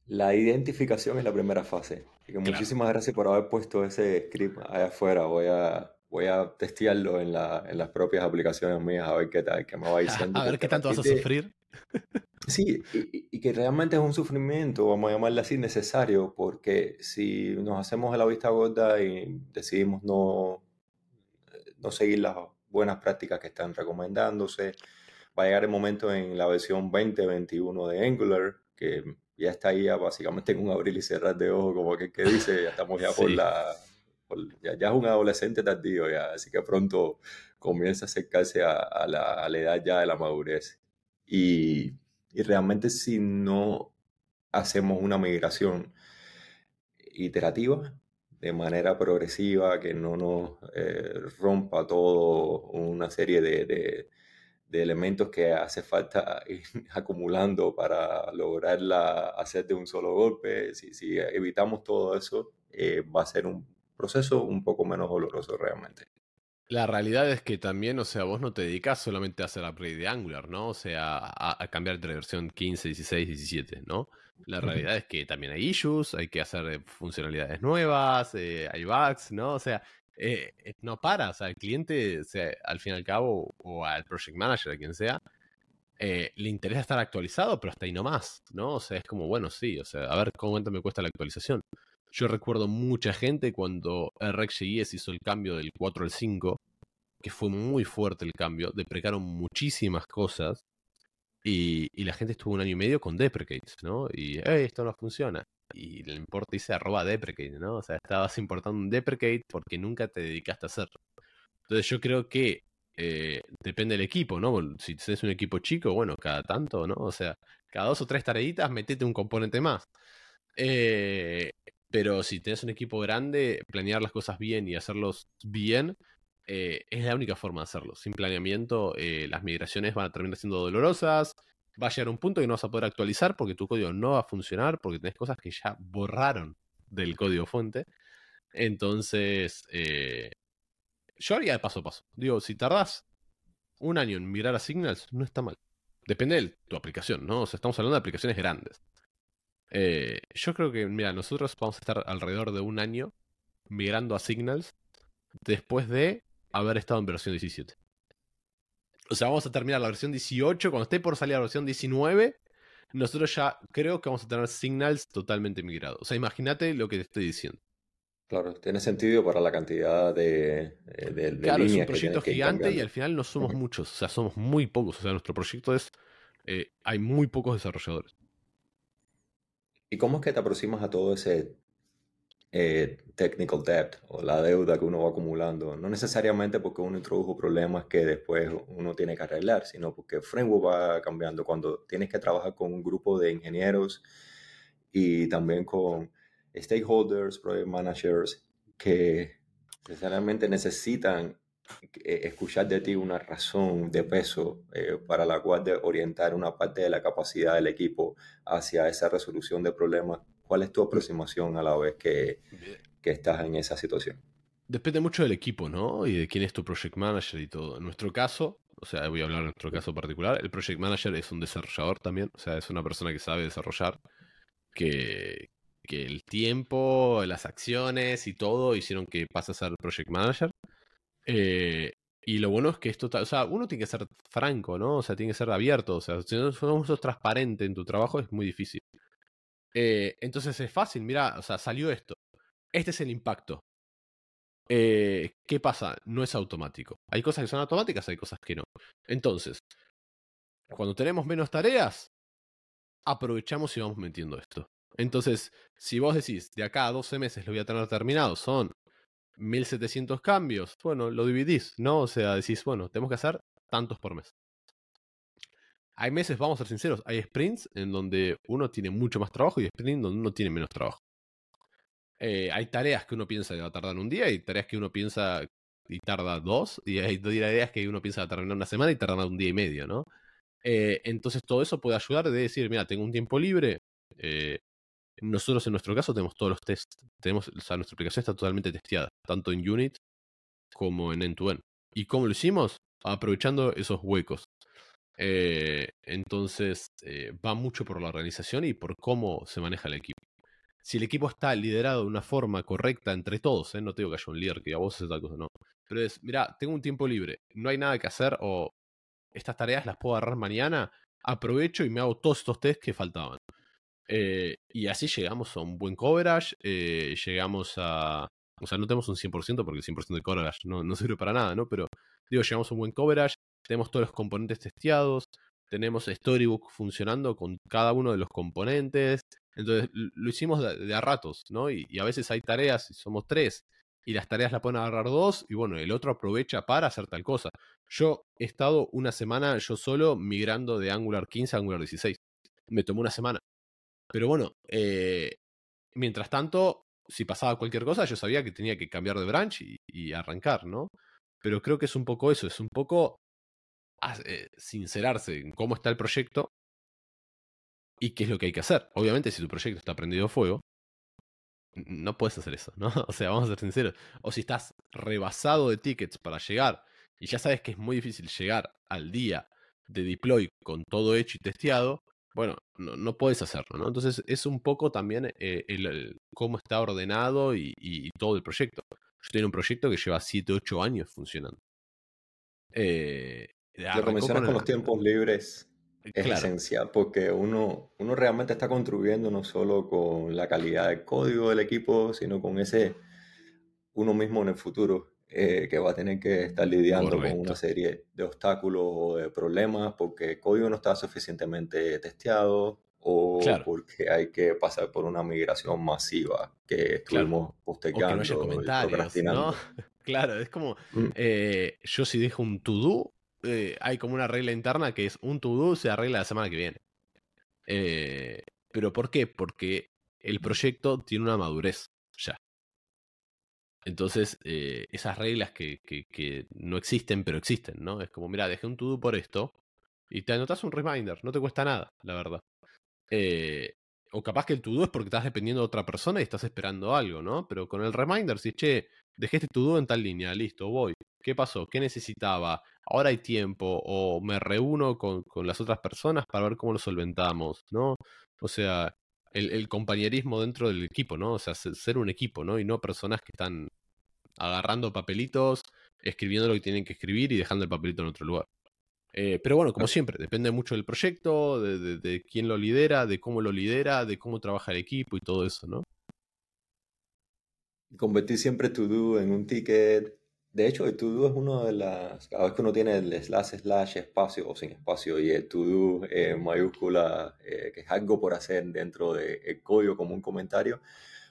La identificación es la primera fase. muchísimas gracias por haber puesto ese script allá afuera. Voy a, voy a testearlo en, la, en las propias aplicaciones mías a ver qué tal, qué me va [LAUGHS] diciendo. a ver qué tanto vas a sufrir. [LAUGHS] Sí, y, que realmente es un sufrimiento, vamos a llamarle así, necesario, porque si nos hacemos a la vista gorda y decidimos no, no seguir las buenas prácticas que están recomendándose, va a llegar el momento en la versión 2021 de Angular, que ya está ahí ya básicamente en un abrir y cerrar de ojos, como que, que dice, ya estamos ya por la... ya, ya, es un adolescente tardío ya, así que pronto comienza a acercarse a, la, a la, edad ya de la madurez. Y, y realmente si no hacemos una migración iterativa, de manera progresiva, que no nos eh, rompa todo una serie de, de elementos que hace falta ir [LAUGHS] acumulando para lograrla hacer de un solo golpe. Si, si evitamos todo eso, eh, va a ser un proceso un poco menos doloroso realmente. La realidad es que también, o sea, vos no te dedicas solamente a hacer upgrade de Angular, ¿no? O sea, a, cambiar de versión 15, 16, 17, ¿no? La realidad es que también hay issues, hay que hacer eh, funcionalidades nuevas, eh, hay bugs, ¿no? O sea, eh, eh, no para, o sea, el cliente, sea, al fin y al cabo, o al project manager, a quien sea, eh, le interesa estar actualizado, pero hasta ahí no más, ¿no? O sea, es como, bueno, sí, o sea, a ver cuánto me cuesta la actualización. Yo recuerdo mucha gente cuando RxJS hizo el cambio del 4 al 5, que fue muy fuerte el cambio, deprecaron muchísimas cosas, Y, la gente estuvo un año y medio con deprecates, ¿no? Y, esto no funciona. Y le importa dice arroba deprecate, ¿no? O sea, estabas importando un deprecate porque nunca te dedicaste a hacerlo. Entonces yo creo que eh, depende del equipo, ¿no? Si tienes un equipo chico, bueno, cada tanto, ¿no? O sea, cada dos o tres tareitas, metete un componente más. Eh, pero si tienes un equipo grande, planear las cosas bien y hacerlos bien eh, es la única forma de hacerlo. Sin planeamiento, las migraciones van a terminar siendo dolorosas. Va a llegar un punto que no vas a poder actualizar porque tu código no va a funcionar porque tenés cosas que ya borraron del código fuente. Entonces, yo haría de paso a paso. Digo, si tardás un año en migrar a Signals, no está mal. Depende de tu aplicación, ¿no? O sea, estamos hablando de aplicaciones grandes. Eh, yo creo que, mira, nosotros vamos a estar alrededor de un año migrando a Signals después de haber estado en versión 17. O sea, vamos a terminar la versión 18. Cuando esté por salir la versión 19, nosotros ya creo que vamos a tener Signals totalmente migrados. O sea, imagínate lo que te estoy diciendo. Claro, tiene sentido para la cantidad de, eh, de, claro, es un proyecto gigante y al final no somos muchos, o sea, somos muy pocos. O sea, nuestro proyecto es, eh, hay muy pocos desarrolladores. ¿Y cómo es que te aproximas a todo ese eh, technical debt o la deuda que uno va acumulando? No necesariamente porque uno introdujo problemas que después uno tiene que arreglar, sino porque el framework va cambiando. Cuando tienes que trabajar con un grupo de ingenieros y también con stakeholders, project managers que necesariamente necesitan escuchar de ti una razón de peso eh, para la cual de orientar una parte de la capacidad del equipo hacia esa resolución de problemas. ¿Cuál es tu aproximación a la vez que, que estás en esa situación? Depende mucho del equipo, ¿no? Y de quién es tu project manager y todo. En nuestro caso, o sea, voy a hablar de nuestro caso particular, el project manager es un desarrollador también, o sea, es una persona que sabe desarrollar, que, que el tiempo, las acciones y todo hicieron que pase a ser project manager. Eh, y lo bueno es que esto, o sea, uno tiene que ser franco, ¿no? O sea, tiene que ser abierto. O sea, si no sos transparente en tu trabajo es muy difícil. Eh, entonces es fácil, mira, o sea, salió esto. Este es el impacto. Eh, ¿Qué pasa? No es automático. Hay cosas que son automáticas, hay cosas que no. Entonces, cuando tenemos menos tareas, aprovechamos y vamos metiendo esto. Entonces, si vos decís, de acá a 12 meses lo voy a tener terminado, son 1700 cambios, bueno, lo dividís, ¿no? O sea, decís, bueno, tenemos que hacer tantos por mes. Hay meses, vamos a ser sinceros, hay sprints en donde uno tiene mucho más trabajo y sprints donde uno tiene menos trabajo. Eh, hay tareas que uno piensa que va a tardar un día y tareas que uno piensa y tarda dos, y hay tareas que uno piensa que va a terminar una semana y tarda un día y medio, ¿no? Eh, entonces todo eso puede ayudar de decir, mira, tengo un tiempo libre, eh, nosotros en nuestro caso tenemos todos los tests. Tenemos, o sea, nuestra aplicación está totalmente testeada, tanto en Unit como en End-to-End. ¿Y cómo lo hicimos? Aprovechando esos huecos. Eh, entonces, eh, va mucho por la organización y por cómo se maneja el equipo. Si el equipo está liderado de una forma correcta entre todos, ¿eh? no te digo que haya un líder que a vos haces tal cosa, no. Pero es, mira, tengo un tiempo libre, no hay nada que hacer o estas tareas las puedo agarrar mañana, aprovecho y me hago todos estos tests que faltaban. Eh, y así llegamos a un buen coverage, eh, llegamos a... O sea, no tenemos un 100% porque el 100% de coverage no, no sirve para nada, ¿no? Pero digo, llegamos a un buen coverage, tenemos todos los componentes testeados, tenemos Storybook funcionando con cada uno de los componentes. Entonces, lo hicimos de, a ratos, ¿no? Y, y, a veces hay tareas, somos tres, y las tareas las pueden agarrar dos, y bueno, el otro aprovecha para hacer tal cosa. Yo he estado una semana yo solo migrando de Angular 15 a Angular 16. Me tomó una semana. Pero bueno, eh, mientras tanto, si pasaba cualquier cosa, yo sabía que tenía que cambiar de branch y, arrancar, ¿no? Pero creo que es un poco eso, es un poco eh, sincerarse en cómo está el proyecto y qué es lo que hay que hacer. Obviamente, si tu proyecto está prendido a fuego, no puedes hacer eso, ¿no? [LAUGHS] O sea, vamos a ser sinceros. O si estás rebasado de tickets para llegar y ya sabes que es muy difícil llegar al día de deploy con todo hecho y testeado, bueno, no, no puedes hacerlo, ¿no? Entonces es un poco también eh, el, cómo está ordenado y, todo el proyecto. Yo tengo un proyecto que lleva 7, 8 años funcionando. Eh, Lo que mencionas con los tiempos libres eh, es esencial porque uno, uno realmente está contribuyendo no solo con la calidad del código del equipo, sino con ese uno mismo en el futuro. Eh, que va a tener que estar lidiando con una serie de obstáculos o de problemas porque el código no está suficientemente testeado o porque hay que pasar por una migración masiva que estuvimos postergando o comentarios, ¿no? [LAUGHS] Claro, es como mm. eh, yo si dejo un to-do, eh, hay como una regla interna que es un to-do se arregla la semana que viene. Eh, ¿Pero por qué? Porque el proyecto tiene una madurez ya. Entonces, esas reglas que, que, no existen, pero existen, ¿no? Es como, mira, dejé un to-do por esto y te anotas un reminder, no te cuesta nada, la verdad. Eh, o capaz que el to-do es porque estás dependiendo de otra persona y estás esperando algo, ¿no? Pero con el reminder, si, che, dejé este to-do en tal línea, listo, voy. ¿Qué pasó? ¿Qué necesitaba? Ahora hay tiempo. O me reúno con, las otras personas para ver cómo lo solventamos, ¿no? O sea, el, compañerismo dentro del equipo, ¿no? O sea, ser un equipo, ¿no? Y no personas que están agarrando papelitos, escribiendo lo que tienen que escribir y dejando el papelito en otro lugar. Eh, pero bueno, como siempre, depende mucho del proyecto, de, quién lo lidera, de cómo lo lidera, de cómo trabaja el equipo y todo eso, ¿no? Convertir siempre to do en un ticket. De hecho, el to do es uno de las. Cada vez que uno tiene el slash slash espacio o sin espacio y el to do en mayúscula, eh, que es algo por hacer dentro del código como un comentario,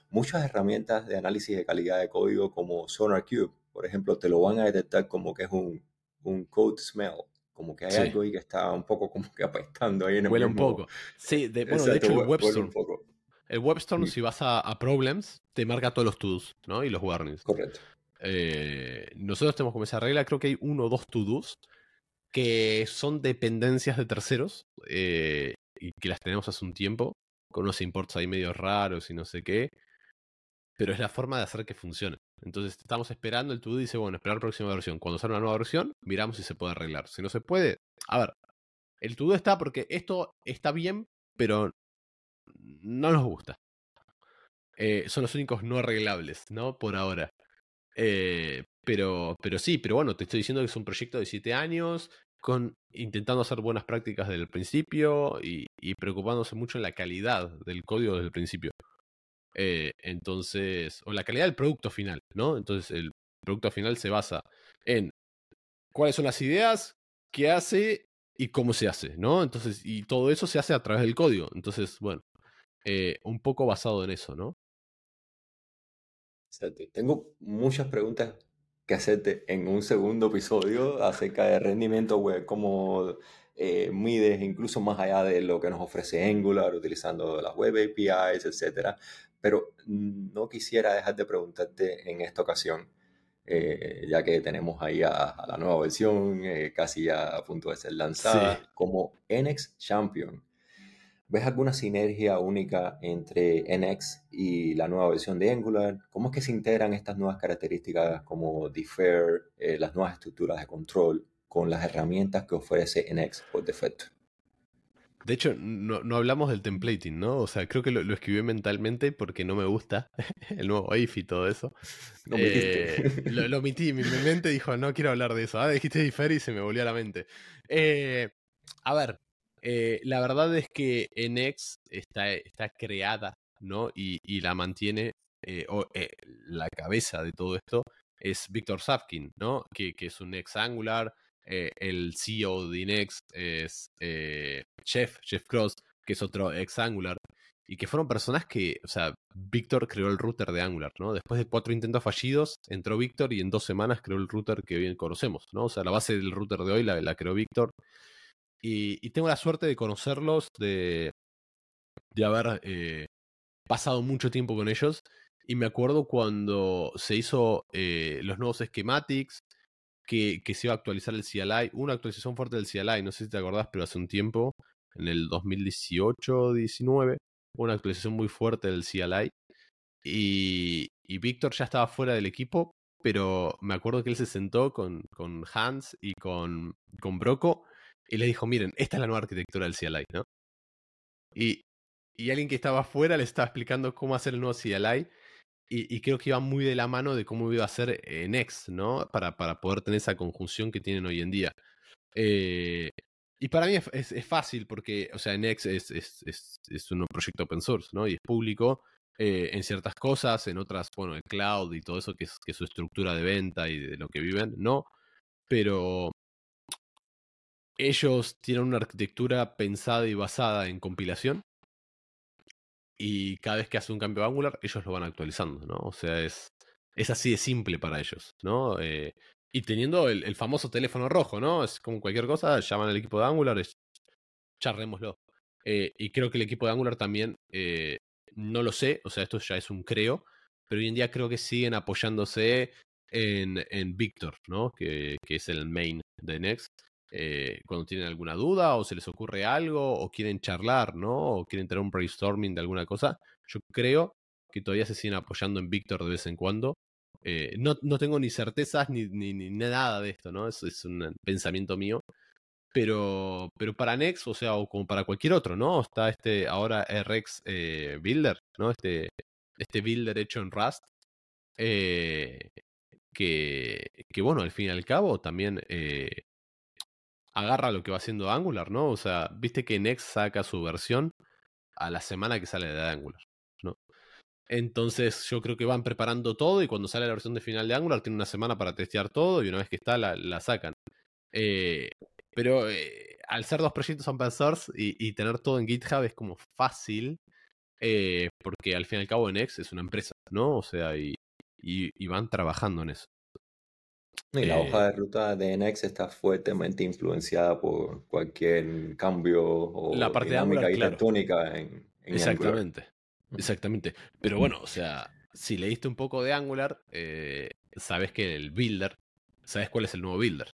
muchas herramientas de análisis de calidad de código como SonarQube, por ejemplo, te lo van a detectar como que es un, un code smell como que hay algo ahí que está un poco como que apestando ahí en el Huele un poco. Sí, de, bueno, de hecho el WebStorm, el WebStorm si vas a, Problems, te marca todos los to-dos, ¿no? Y los warnings. Correcto. Eh, nosotros tenemos como esa regla, creo que hay uno o dos to-dos que son dependencias de terceros eh, y que las tenemos hace un tiempo, con unos imports ahí medio raros y no sé qué, pero es la forma de hacer que funcione. Entonces estamos esperando, el to dice, bueno, esperar la próxima versión. Cuando salga una nueva versión, miramos si se puede arreglar. Si no se puede, a ver, el to está porque esto está bien, pero no nos gusta. Eh, son los únicos no arreglables, ¿no? Por ahora. Eh, pero, pero sí, pero bueno, te estoy diciendo que es un proyecto de siete años, con intentando hacer buenas prácticas desde el principio y, preocupándose mucho en la calidad del código desde el principio. Eh, entonces, o la calidad del producto final, ¿no? Entonces, el producto final se basa en cuáles son las ideas, qué hace y cómo se hace, ¿no? Entonces, y todo eso se hace a través del código. Entonces, bueno, eh, un poco basado en eso, ¿no? Tengo muchas preguntas que hacerte en un segundo episodio acerca de rendimiento web, cómo eh, mides incluso más allá de lo que nos ofrece Angular, utilizando las web APIs, etcétera. Pero no quisiera dejar de preguntarte en esta ocasión, eh, ya que tenemos ahí a, la nueva versión, eh, casi ya a punto de ser lanzada, como NX Champion. ¿Ves alguna sinergia única entre NX y la nueva versión de Angular? ¿Cómo es que se integran estas nuevas características como Defer, eh, las nuevas estructuras de control, con las herramientas que ofrece NX por defecto? De hecho, no, hablamos del templating, ¿no? O sea, creo que lo, escribí mentalmente porque no me gusta [LAUGHS] el nuevo IF y todo eso. Lo eh, lo, omití. Mi, mente dijo, no quiero hablar de eso. Ah, dijiste Differ y se me volvió a la mente. Eh, a ver, eh, la verdad es que NX está, está creada, ¿no? Y, y la mantiene, o, la cabeza de todo esto es Víctor Sapkin, ¿no? Que, que, es un ex Angular, eh, el CEO de Inex es eh, Jeff, Jeff Cross, que es otro ex Angular, y que fueron personas que, o sea, Víctor creó el router de Angular, ¿no? Después de cuatro intentos fallidos, entró Víctor y en dos semanas creó el router que hoy conocemos, ¿no? O sea, la base del router de hoy la, creó Víctor. Y, tengo la suerte de conocerlos, de, de haber eh, pasado mucho tiempo con ellos. Y me acuerdo cuando se hizo los nuevos schematics, que, se iba a actualizar el CLI. Una actualización fuerte del CLI, no sé si te acordás, pero hace un tiempo, en el 2018-19, una actualización muy fuerte del CLI. Y, y Víctor ya estaba fuera del equipo, pero me acuerdo que él se sentó con, con Hans y con, con Broco y le dijo, miren, esta es la nueva arquitectura del CLI, ¿no? Y, y alguien que estaba fuera le estaba explicando cómo hacer el nuevo CLI y, creo que iba muy de la mano de cómo iba a ser Next, ¿no? Para, para poder tener esa conjunción que tienen hoy en día. Eh, y para mí es, es, fácil porque, o sea, Next es, es, es, un proyecto open source, ¿no? Y es público. en ciertas cosas, en otras, bueno, el cloud y todo eso que es, que es su estructura de venta y de lo que viven, no. Pero ellos tienen una arquitectura pensada y basada en compilación. Y cada vez que hace un cambio Angular, ellos lo van actualizando, ¿no? O sea, es, es así de simple para ellos, ¿no? Eh, y teniendo el, famoso teléfono rojo, ¿no? Es como cualquier cosa, llaman al equipo de Angular, es, charrémoslo. Eh, y creo que el equipo de Angular también, eh, no lo sé, o sea, esto ya es un creo, pero hoy en día creo que siguen apoyándose en, en Victor, ¿no? Que, que es el main de Next. Eh, cuando tienen alguna duda o se les ocurre algo o quieren charlar, ¿no? O quieren tener un brainstorming de alguna cosa. Yo creo que todavía se siguen apoyando en Víctor de vez en cuando. Eh, no, no, tengo ni certezas ni, ni, ni, nada de esto, ¿no? Eso es un pensamiento mío. Pero, pero para Next, o sea, o como para cualquier otro, ¿no? Está este ahora RX eh, Builder, ¿no? Este, este builder hecho en Rust. que, que, bueno, al fin y al cabo también agarra lo que va haciendo Angular, ¿no? O sea, viste que Next saca su versión a la semana que sale de Angular, ¿no? Entonces yo creo que van preparando todo y cuando sale la versión de final de Angular tiene una semana para testear todo y una vez que está la, sacan. Eh, pero eh, al ser dos proyectos open source y, tener todo en GitHub es como fácil eh, porque al fin y al cabo Next es una empresa, ¿no? O sea, y, y van trabajando en eso. Y la hoja de ruta de NX está fuertemente influenciada por cualquier cambio o la parte dinámica de Angular, y en, en, Exactamente, exactamente. Pero bueno, o sea, si leíste un poco de Angular, eh, sabes que el builder, sabes cuál es el nuevo builder.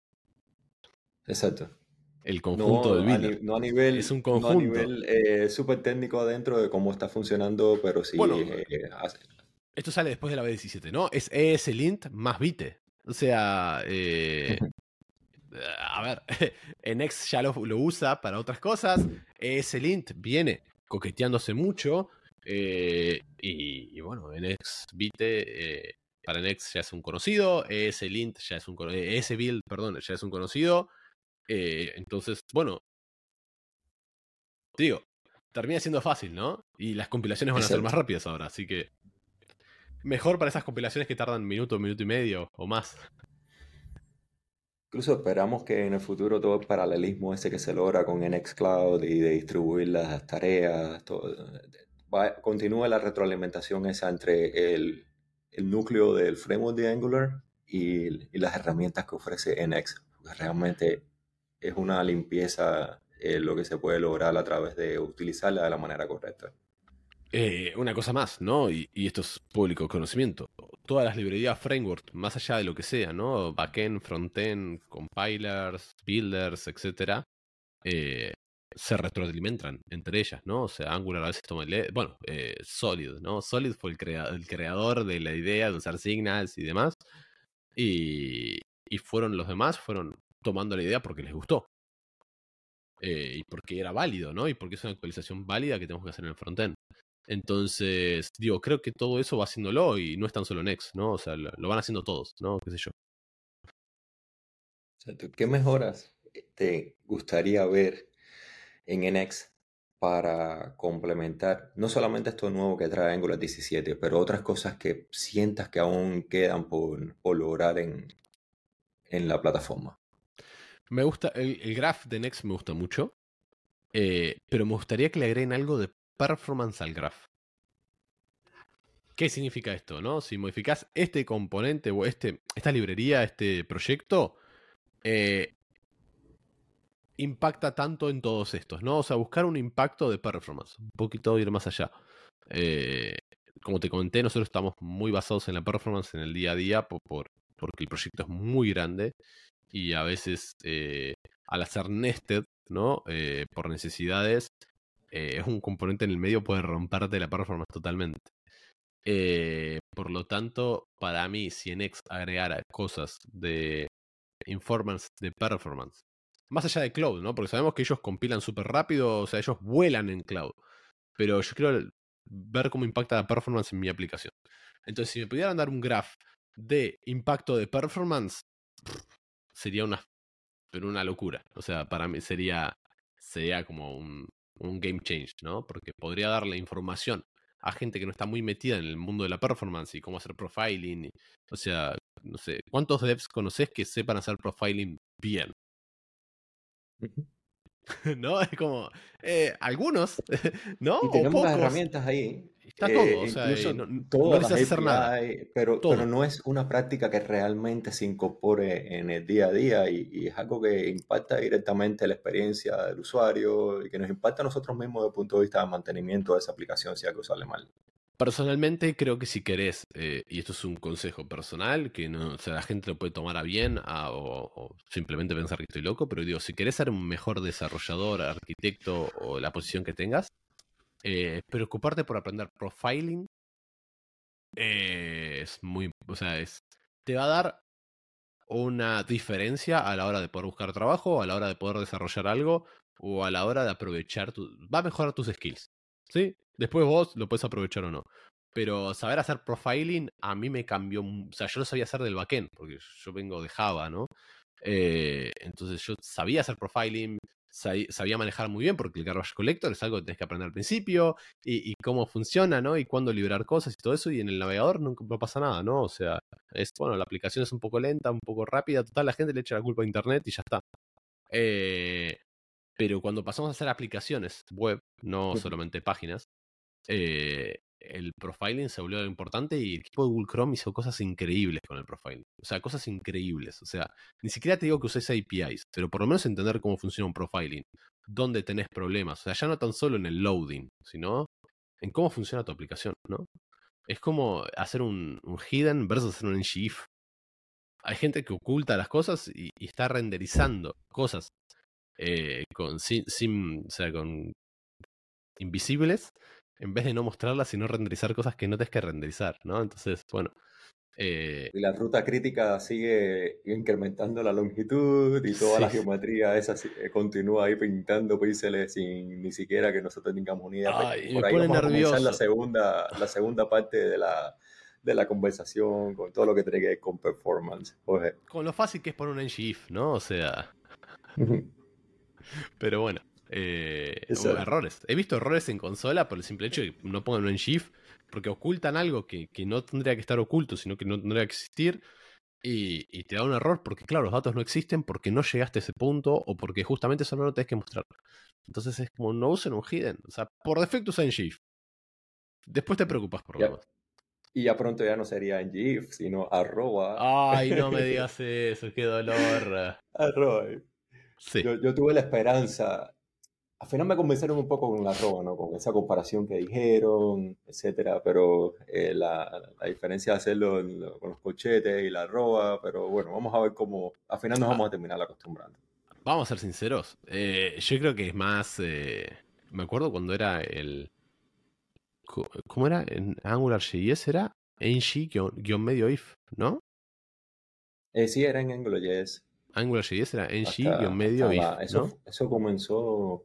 Exacto. El conjunto del builder. no a nivel, es un conjunto. No a nivel eh, súper técnico adentro de cómo está funcionando, pero sí. Eh, esto sale después de la B17, ¿no? Es ESLint más Vite. O sea, eh, a ver, [LAUGHS] NX ya lo, usa para otras cosas. ESLint viene coqueteándose mucho. Eh, y, bueno, NX Vite eh, para NX ya es un conocido. ESLint ya es un ESBuild, perdón, ya es un conocido. entonces, bueno, digo, termina siendo fácil, ¿no? Y las compilaciones van a ser más rápidas ahora, así que mejor para esas compilaciones que tardan minuto, minuto y medio o más. Incluso esperamos que en el futuro todo el paralelismo ese que se logra con Nxcloud y de distribuir las tareas, todo, continúe la retroalimentación esa entre el, núcleo del framework de Angular y, las herramientas que ofrece NX. realmente es una limpieza eh, lo que se puede lograr a través de utilizarla de la manera correcta. Eh, una cosa más, ¿no? Y, esto es público conocimiento. Todas las librerías framework, más allá de lo que sea, ¿no? Backend, frontend, compilers, builders, etcétera, eh, se retroalimentan entre ellas, ¿no? O sea, Angular a veces toma el... Bueno, eh, Solid, ¿no? Solid fue el, creador de la idea de usar signals y demás. Y, y fueron los demás, fueron tomando la idea porque les gustó. y porque era válido, ¿no? Y porque es una actualización válida que tenemos que hacer en el frontend. Entonces, digo, creo que todo eso va haciéndolo y no es tan solo Next, ¿no? O sea, lo, van haciendo todos, ¿no? ¿Qué sé yo? ¿Qué mejoras te gustaría ver en NX para complementar no solamente esto nuevo que trae Angular 17, pero otras cosas que sientas que aún quedan por, lograr en, en, la plataforma? Me gusta, el, el graph de Next me gusta mucho, eh, pero me gustaría que le agreguen algo de performance al graph. ¿Qué significa esto? No? Si modificas este componente o este, esta librería, este proyecto, eh, impacta tanto en todos estos, ¿no? O sea, buscar un impacto de performance, un poquito ir más allá. Eh, como te comenté, nosotros estamos muy basados en la performance en el día a día por, porque el proyecto es muy grande y a veces eh, al hacer nested, ¿no? por necesidades, eh, un componente en el medio, puede romperte la performance totalmente. Eh, por lo tanto, para mí, si NX agregara cosas de informance de performance, más allá de cloud, ¿no? Porque sabemos que ellos compilan súper rápido, o sea, ellos vuelan en cloud. Pero yo quiero ver cómo impacta la performance en mi aplicación. Entonces, si me pudieran dar un graph de impacto de performance, sería una, pero una locura. O sea, para mí sería, sería como un, un game change, ¿no? Porque podría darle información a gente que no está muy metida en el mundo de la performance y cómo hacer profiling. o sea, no sé, ¿cuántos devs conoces que sepan hacer profiling bien? [LAUGHS] ¿No? Es como, eh, algunos, [LAUGHS] ¿no? Y tenemos las herramientas ahí. Está todo, eh, o sea, no, no hacer nada. Pero, pero no es una práctica que realmente se incorpore en el día a día y, es algo que impacta directamente la experiencia del usuario y que nos impacta a nosotros mismos desde el punto de vista de mantenimiento de esa aplicación si algo sale mal. Personalmente creo que si querés, eh, y esto es un consejo personal, que no, sea, la gente lo puede tomar a bien o, simplemente pensar que estoy loco, pero digo, si querés ser un mejor desarrollador, arquitecto o la posición que tengas, eh, preocuparte por aprender profiling eh, es muy, o sea, es, te va a dar una diferencia a la hora de poder buscar trabajo, a la hora de poder desarrollar algo o a la hora de aprovechar, tu, va a mejorar tus skills. ¿Sí? Después vos lo puedes aprovechar o no. Pero saber hacer profiling a mí me cambió. O sea, yo lo sabía hacer del backend, porque yo vengo de Java, ¿no? Eh, entonces yo sabía hacer profiling, sabía manejar muy bien, porque el garbage collector es algo que tenés que aprender al principio, y, cómo funciona, ¿no? Y cuándo liberar cosas y todo eso, y en el navegador nunca pasa nada, ¿no? O sea, es, bueno, la aplicación es un poco lenta, un poco rápida, total, la gente le echa la culpa a Internet y ya está. Eh, pero cuando pasamos a hacer aplicaciones web, no solamente páginas, eh, el profiling se volvió importante y el equipo de Google Chrome hizo cosas increíbles con el profiling. O sea, cosas increíbles. O sea, ni siquiera te digo que uses APIs, pero por lo menos entender cómo funciona un profiling, dónde tenés problemas. O sea, ya no tan solo en el loading, sino en cómo funciona tu aplicación, ¿no? Es como hacer un, hidden versus hacer un ngIf. Hay gente que oculta las cosas y, está renderizando cosas eh, con, sin, o sea, con invisibles en vez de no mostrarlas, sino renderizar cosas que no tienes que renderizar, ¿no? Entonces, bueno. Eh y la ruta crítica sigue incrementando la longitud y toda la geometría esa eh, continúa ahí pintando píxeles sin ni siquiera que nosotros tengamos ni idea. Por ahí vamos nervioso. a la segunda, la segunda parte de la, de la conversación, con todo lo que tiene que ver con performance. Con lo fácil que es poner un ngIf, ¿no? O sea. Pero bueno. Eh, errores. He visto errores en consola por el simple hecho de que no pongan un shift porque ocultan algo que, no tendría que estar oculto, sino que no tendría que existir. Y, te da un error porque, claro, los datos no existen porque no llegaste a ese punto o porque justamente eso no tenés que mostrar. Entonces es como no usen un hidden. O sea, por defecto usa en GIF. Después te preocupas por lo demás. Y ya pronto ya no sería en GIF, sino arroba. Ay, no me [LAUGHS] digas eso, qué dolor. arroba. Sí. yo, tuve la esperanza al final me convencieron un poco con la arroba, ¿no? Con esa comparación que dijeron, etcétera, pero eh, la, la, diferencia de hacerlo con los cochetes y la arroba, pero bueno, vamos a ver cómo, al final nos vamos a terminar acostumbrando. Vamos a ser sinceros, eh, yo creo que es más, eh, me acuerdo cuando era el, ¿cómo era? En AngularJS era ng-medio if, ¿no? sí, era en AngularJS. AngularJS era ng-medio if, eso, eso comenzó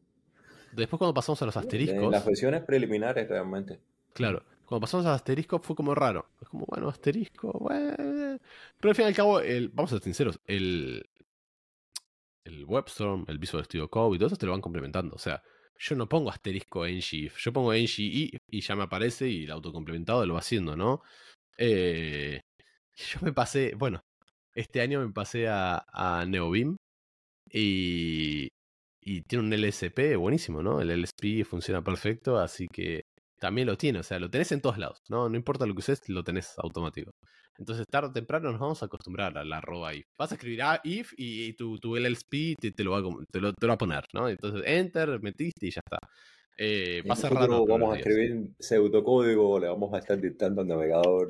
Después cuando pasamos a los asteriscos... las versiones preliminares realmente. Claro. Cuando pasamos a los asteriscos fue como raro. Es como, bueno, asterisco, bueno. Pero al fin y al cabo, el, vamos a ser sinceros, el, el WebStorm, el Visual Studio Code y todo eso te lo van complementando. O sea, yo no pongo asterisco en GIF, yo pongo en y, y ya me aparece y el autocomplementado lo va haciendo, ¿no? Eh, yo me pasé, bueno, este año me pasé a, a NeoBeam y y tiene un LSP buenísimo, ¿no? El LSP funciona perfecto, así que también lo tiene, o sea, lo tenés en todos lados, ¿no? No importa lo que uses, lo tenés automático. Entonces, tarde o temprano nos vamos a acostumbrar a la arroba if. Vas a escribir ah, if y, tu, tu LSP te, lo va a, te, lo, va a poner, ¿no? Entonces, enter, metiste y ya está. Eh, va a ser raro. Vamos a escribir pseudocódigo, le vamos a estar dictando al navegador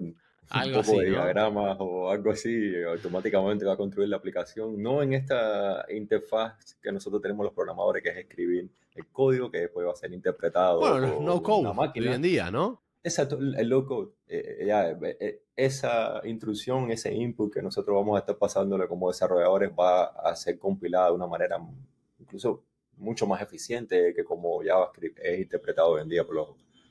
algo un poco de diagramas o algo así, automáticamente va a construir la aplicación, no en esta interfaz que nosotros tenemos los programadores, que es escribir el código que después va a ser interpretado. Bueno, no code hoy en día, ¿no? Exacto, el low code. Eh, eh, eh, esa intrusión, ese input que nosotros vamos a estar pasándole como desarrolladores va a ser compilada de una manera incluso mucho más eficiente que como JavaScript es interpretado hoy en día por los,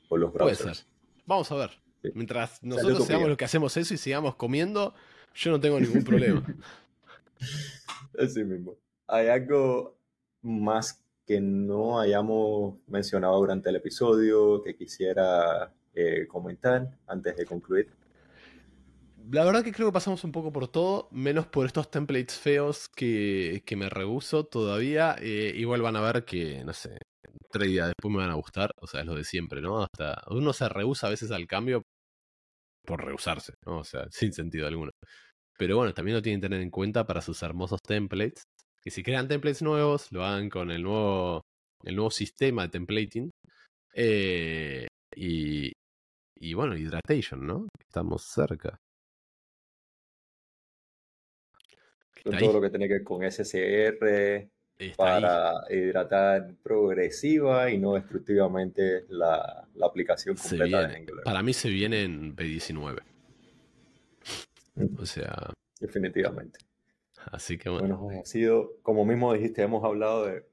por los browsers. Vamos a ver. Mientras nosotros seamos los que hacemos eso y sigamos comiendo, yo no tengo ningún problema. [LAUGHS] Así mismo. ¿Hay algo más que no hayamos mencionado durante el episodio que quisiera eh, comentar antes de concluir? La verdad que creo que pasamos un poco por todo, menos por estos templates feos que, me rehuso todavía. Eh, igual van a ver que, no sé, tres días después me van a gustar, o sea, es lo de siempre, ¿no? Hasta uno se rehúsa a veces al cambio por rehusarse, ¿no? O sea, [LAUGHS] sin sentido alguno. Pero bueno, también lo tienen que tener en cuenta para sus hermosos templates. Que si crean templates nuevos, lo hagan con el nuevo, el nuevo sistema de templating. Eh, y, y bueno, Hydratation, ¿no? Estamos cerca. todo lo que tiene que ver con SCR, para hidratar progresiva y no destructivamente la, aplicación completa de Angular. Para mí se viene en B19. Mm. O sea. Definitivamente. Así que bueno. Bueno, ha sido, como mismo dijiste, hemos hablado de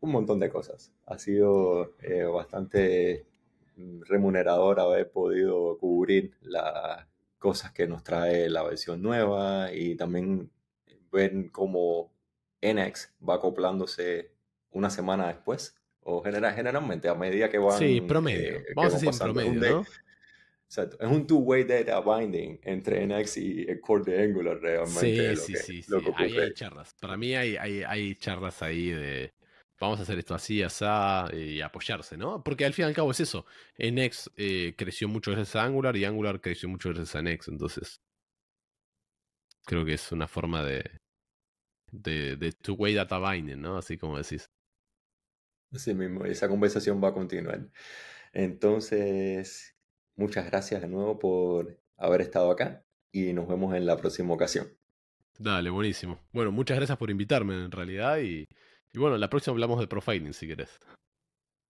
un montón de cosas. Ha sido eh, bastante remunerador haber podido cubrir las cosas que nos trae la versión nueva y también ver cómo NX va acoplándose una semana después, o genera, generalmente a medida que van. Sí, promedio. Eh, Vamos a decir promedio, ¿no? Exacto. Es un two-way data binding entre NX y el core de Angular realmente. Sí, sí, sí, Ahí hay charlas. Para mí hay, hay, hay, charlas ahí de vamos a hacer esto así, así, y apoyarse, ¿no? Porque al fin y al cabo es eso. NX eh, creció mucho gracias a Angular y Angular creció mucho gracias a NX. Entonces, creo que es una forma de, de, de two-way data binding, ¿no? Así como decís. Así mismo, esa conversación va a continuar. Entonces, muchas gracias de nuevo por haber estado acá y nos vemos en la próxima ocasión. Dale, buenísimo. Bueno, muchas gracias por invitarme en realidad y, y bueno, la próxima hablamos de profiling si querés.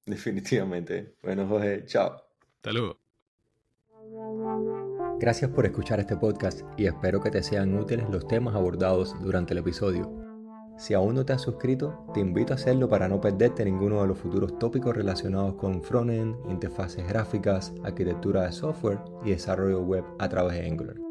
Definitivamente. Bueno, José, chao. Hasta luego. Gracias por escuchar este podcast y espero que te sean útiles los temas abordados durante el episodio. Si aún no te has suscrito, te invito a hacerlo para no perderte ninguno de los futuros tópicos relacionados con frontend, interfaces gráficas, arquitectura de software y desarrollo web a través de Angular.